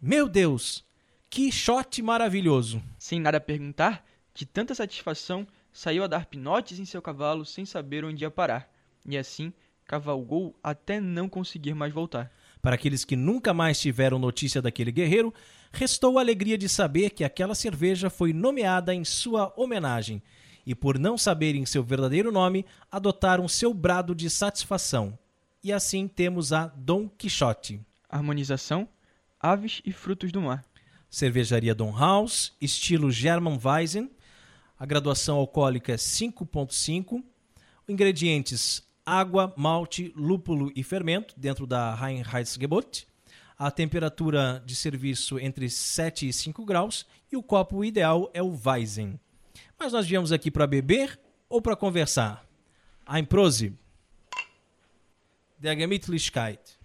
Meu Deus, que shot maravilhoso! Sem nada perguntar, de tanta satisfação, saiu a dar pinotes em seu cavalo sem saber onde ia parar, e assim cavalgou até não conseguir mais voltar. Para aqueles que nunca mais tiveram notícia daquele guerreiro, restou a alegria de saber que aquela cerveja foi nomeada em sua homenagem e, por não saberem seu verdadeiro nome, adotaram seu brado de satisfação. E assim temos a Dom Quixote. Harmonização, aves e frutos do mar. Cervejaria Dom House, estilo German Weizen. A graduação alcoólica é 5.5. Ingredientes: água, malte, lúpulo e fermento, dentro da Reinheitsgebot. A temperatura de serviço entre 7 e 5 graus. E o copo ideal é o Weizen. Mas nós viemos aqui para beber ou para conversar? Ein Prose. Der Gemütlichkeit.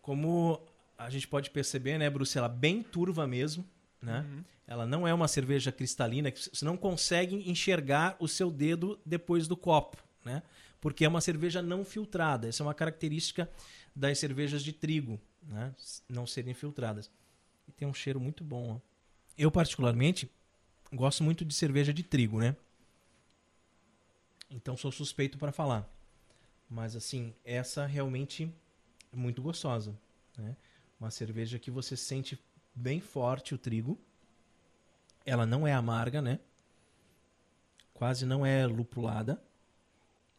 Como a gente pode perceber, né, Bruce, ela é bem turva mesmo, né? Uhum. Ela não é uma cerveja cristalina você não consegue enxergar o seu dedo depois do copo, né? Porque é uma cerveja não filtrada. Essa é uma característica das cervejas de trigo, né? Não serem filtradas. E tem um cheiro muito bom. Ó. Eu particularmente gosto muito de cerveja de trigo, né? Então sou suspeito para falar. Mas assim, essa realmente é muito gostosa, né? Uma cerveja que você sente bem forte o trigo. Ela não é amarga, né? Quase não é lupulada.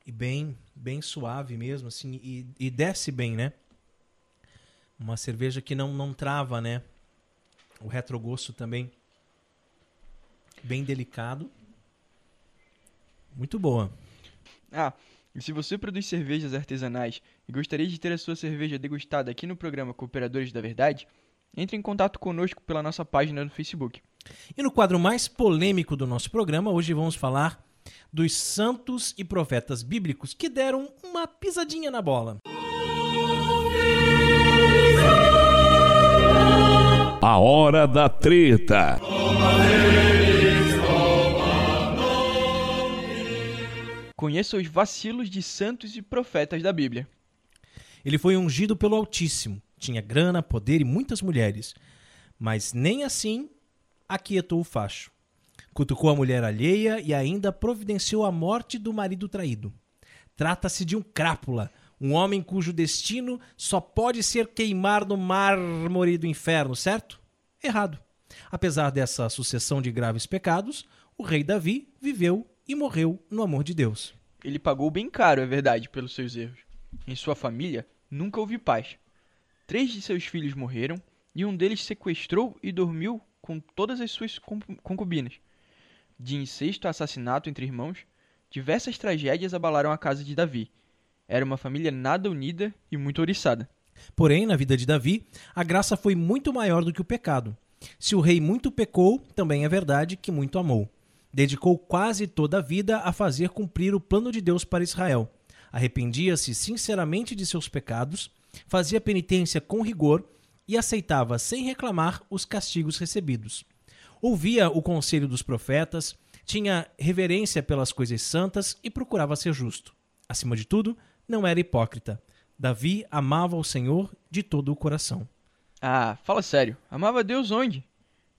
E bem, bem suave mesmo, assim, e, e desce bem, né? Uma cerveja que não, não trava, né? O retrogosto também bem delicado. Muito boa. Ah, e se você produz cervejas artesanais e gostaria de ter a sua cerveja degustada aqui no programa Cooperadores da Verdade, entre em contato conosco pela nossa página no Facebook. E no quadro mais polêmico do nosso programa, hoje vamos falar dos santos e profetas bíblicos que deram uma pisadinha na bola. A hora da treta. Conheça os vacilos de santos e profetas da Bíblia. Ele foi ungido pelo Altíssimo, tinha grana, poder e muitas mulheres, mas nem assim aquietou o facho. Cutucou a mulher alheia e ainda providenciou a morte do marido traído. Trata-se de um crápula, um homem cujo destino só pode ser queimar no mármore do inferno, certo? Errado. Apesar dessa sucessão de graves pecados, o rei Davi viveu e morreu no amor de Deus. Ele pagou bem caro, é verdade, pelos seus erros. Em sua família nunca houve paz. Três de seus filhos morreram e um deles sequestrou e dormiu com todas as suas concubinas. De incesto a assassinato entre irmãos, diversas tragédias abalaram a casa de Davi. Era uma família nada unida e muito oriçada. Porém, na vida de Davi, a graça foi muito maior do que o pecado. Se o rei muito pecou, também é verdade que muito amou dedicou quase toda a vida a fazer cumprir o plano de Deus para Israel. Arrependia-se sinceramente de seus pecados, fazia penitência com rigor e aceitava sem reclamar os castigos recebidos. Ouvia o conselho dos profetas, tinha reverência pelas coisas santas e procurava ser justo. Acima de tudo, não era hipócrita. Davi amava o Senhor de todo o coração. Ah, fala sério. Amava Deus onde?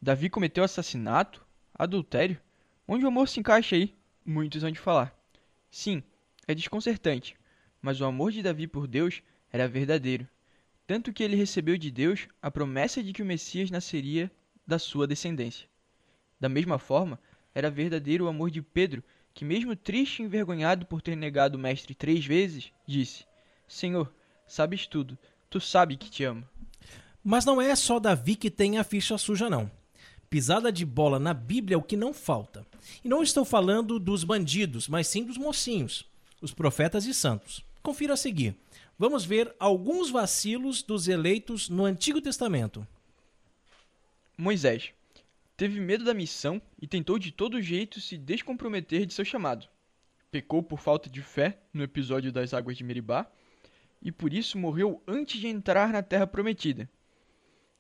Davi cometeu assassinato? Adultério? Onde o amor se encaixa aí? Muitos hão de falar. Sim, é desconcertante, mas o amor de Davi por Deus era verdadeiro, tanto que ele recebeu de Deus a promessa de que o Messias nasceria da sua descendência. Da mesma forma, era verdadeiro o amor de Pedro, que, mesmo triste e envergonhado por ter negado o Mestre três vezes, disse: Senhor, sabes tudo, tu sabes que te amo. Mas não é só Davi que tem a ficha suja, não. Pisada de bola na Bíblia é o que não falta. E não estou falando dos bandidos, mas sim dos mocinhos, os profetas e santos. Confira a seguir. Vamos ver alguns vacilos dos eleitos no Antigo Testamento. Moisés teve medo da missão e tentou de todo jeito se descomprometer de seu chamado. Pecou por falta de fé no episódio das águas de Meribá e por isso morreu antes de entrar na terra prometida.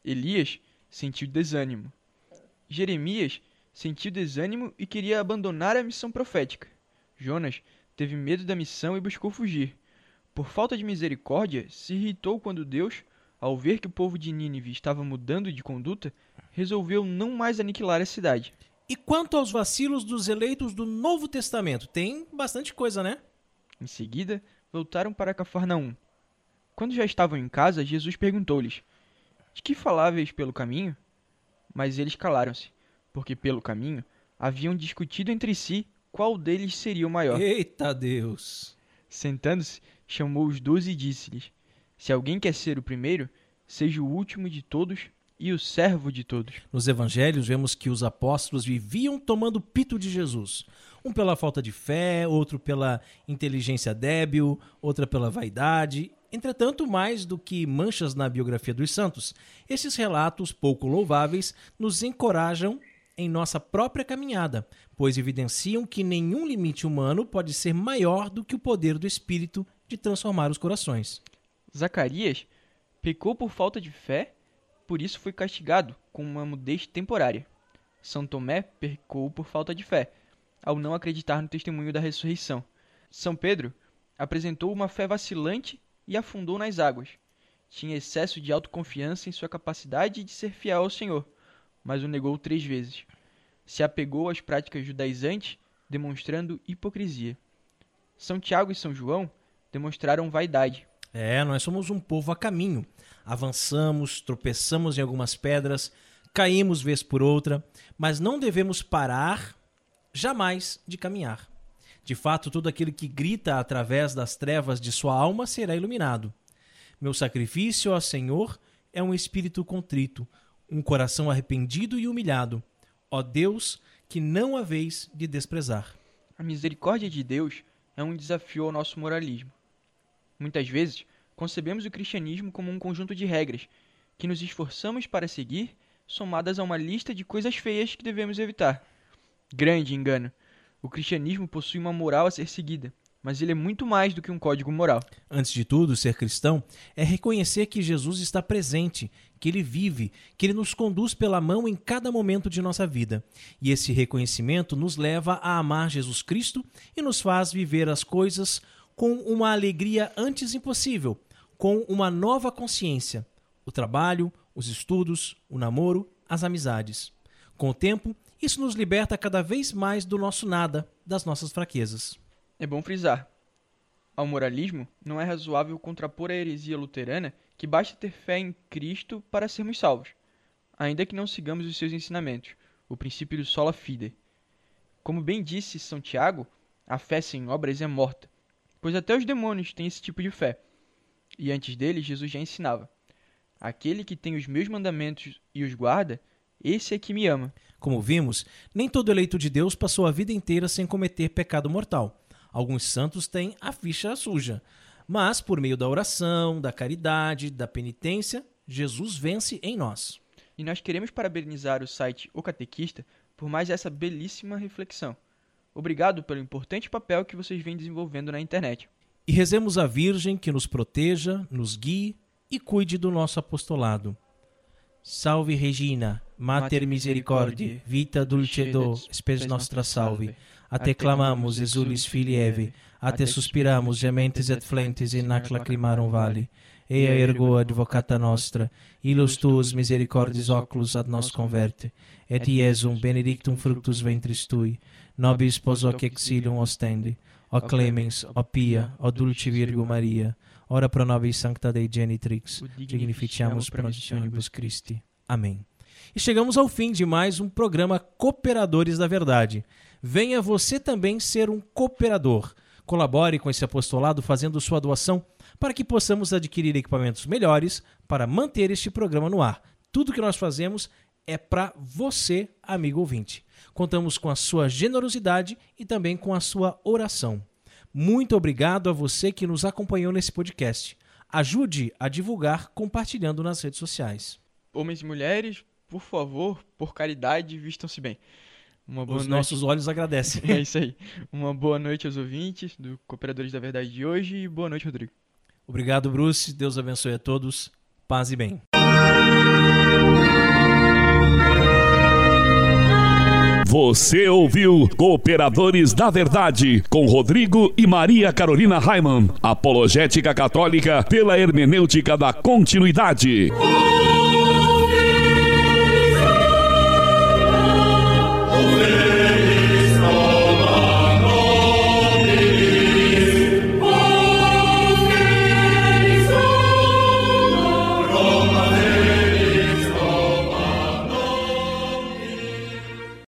Elias sentiu desânimo Jeremias sentiu desânimo e queria abandonar a missão profética. Jonas teve medo da missão e buscou fugir. por falta de misericórdia, se irritou quando Deus, ao ver que o povo de Nínive estava mudando de conduta, resolveu não mais aniquilar a cidade. E quanto aos vacilos dos eleitos do Novo Testamento, tem bastante coisa, né? Em seguida, voltaram para Cafarnaum. Quando já estavam em casa, Jesus perguntou-lhes: De que faláveis pelo caminho? Mas eles calaram-se, porque pelo caminho haviam discutido entre si qual deles seria o maior. Eita Deus! Sentando-se, chamou os doze e disse-lhes: Se alguém quer ser o primeiro, seja o último de todos e o servo de todos. Nos evangelhos vemos que os apóstolos viviam tomando pito de Jesus. Um pela falta de fé, outro pela inteligência débil, outra pela vaidade. Entretanto, mais do que manchas na biografia dos santos, esses relatos pouco louváveis nos encorajam em nossa própria caminhada, pois evidenciam que nenhum limite humano pode ser maior do que o poder do Espírito de transformar os corações. Zacarias pecou por falta de fé por isso foi castigado com uma mudez temporária. São Tomé pecou por falta de fé, ao não acreditar no testemunho da ressurreição. São Pedro apresentou uma fé vacilante e afundou nas águas. Tinha excesso de autoconfiança em sua capacidade de ser fiel ao Senhor, mas o negou três vezes. Se apegou às práticas judaizantes, demonstrando hipocrisia. São Tiago e São João demonstraram vaidade. É, nós somos um povo a caminho avançamos, tropeçamos em algumas pedras, caímos vez por outra, mas não devemos parar jamais de caminhar. De fato, todo aquele que grita através das trevas de sua alma será iluminado. Meu sacrifício, ó Senhor, é um espírito contrito, um coração arrependido e humilhado. Ó Deus, que não haveis de desprezar. A misericórdia de Deus é um desafio ao nosso moralismo. Muitas vezes, concebemos o cristianismo como um conjunto de regras que nos esforçamos para seguir, somadas a uma lista de coisas feias que devemos evitar. Grande engano! O cristianismo possui uma moral a ser seguida, mas ele é muito mais do que um código moral. Antes de tudo, ser cristão é reconhecer que Jesus está presente, que ele vive, que ele nos conduz pela mão em cada momento de nossa vida. E esse reconhecimento nos leva a amar Jesus Cristo e nos faz viver as coisas com uma alegria antes impossível, com uma nova consciência: o trabalho, os estudos, o namoro, as amizades. Com o tempo, isso nos liberta cada vez mais do nosso nada, das nossas fraquezas. É bom frisar: ao moralismo, não é razoável contrapor a heresia luterana que basta ter fé em Cristo para sermos salvos, ainda que não sigamos os seus ensinamentos, o princípio do sola fide. Como bem disse São Tiago, a fé sem obras é morta, pois até os demônios têm esse tipo de fé. E antes dele, Jesus já ensinava: Aquele que tem os meus mandamentos e os guarda, esse é que me ama. Como vimos, nem todo eleito de Deus passou a vida inteira sem cometer pecado mortal. Alguns santos têm a ficha suja. Mas, por meio da oração, da caridade, da penitência, Jesus vence em nós. E nós queremos parabenizar o site O Catequista por mais essa belíssima reflexão. Obrigado pelo importante papel que vocês vêm desenvolvendo na internet. E rezemos a Virgem que nos proteja, nos guie e cuide do nosso apostolado. Salve Regina, Mater Misericordiae, vita dulcedo, spes nostra salve. A te clamamos, exulis filii Eve, a te suspiramos, gementes et flentes in ac lacrimarum vale. Ea ergo advocata nostra, ilus tuus misericordis oculus ad nos converte, et Iesum benedictum fructus ventris tui, nobis pos hoc exilium ostendi. Ó clemens, ó pia, ó dulce Virgo Maria, ora pro nobis sancta Dei genitrix, dignificiamus promissionibus Christi. Amém. E chegamos ao fim de mais um programa Cooperadores da Verdade. Venha você também ser um cooperador. Colabore com esse apostolado fazendo sua doação para que possamos adquirir equipamentos melhores para manter este programa no ar. Tudo que nós fazemos é para você, amigo ouvinte. Contamos com a sua generosidade e também com a sua oração. Muito obrigado a você que nos acompanhou nesse podcast. Ajude a divulgar compartilhando nas redes sociais. Homens e mulheres, por favor, por caridade, vistam-se bem. Os noite. nossos olhos agradecem. É isso aí. Uma boa noite aos ouvintes do Cooperadores da Verdade de hoje e boa noite, Rodrigo. Obrigado, Bruce. Deus abençoe a todos. Paz e bem. Você ouviu Cooperadores da Verdade com Rodrigo e Maria Carolina Raimann. Apologética Católica pela hermenêutica da continuidade.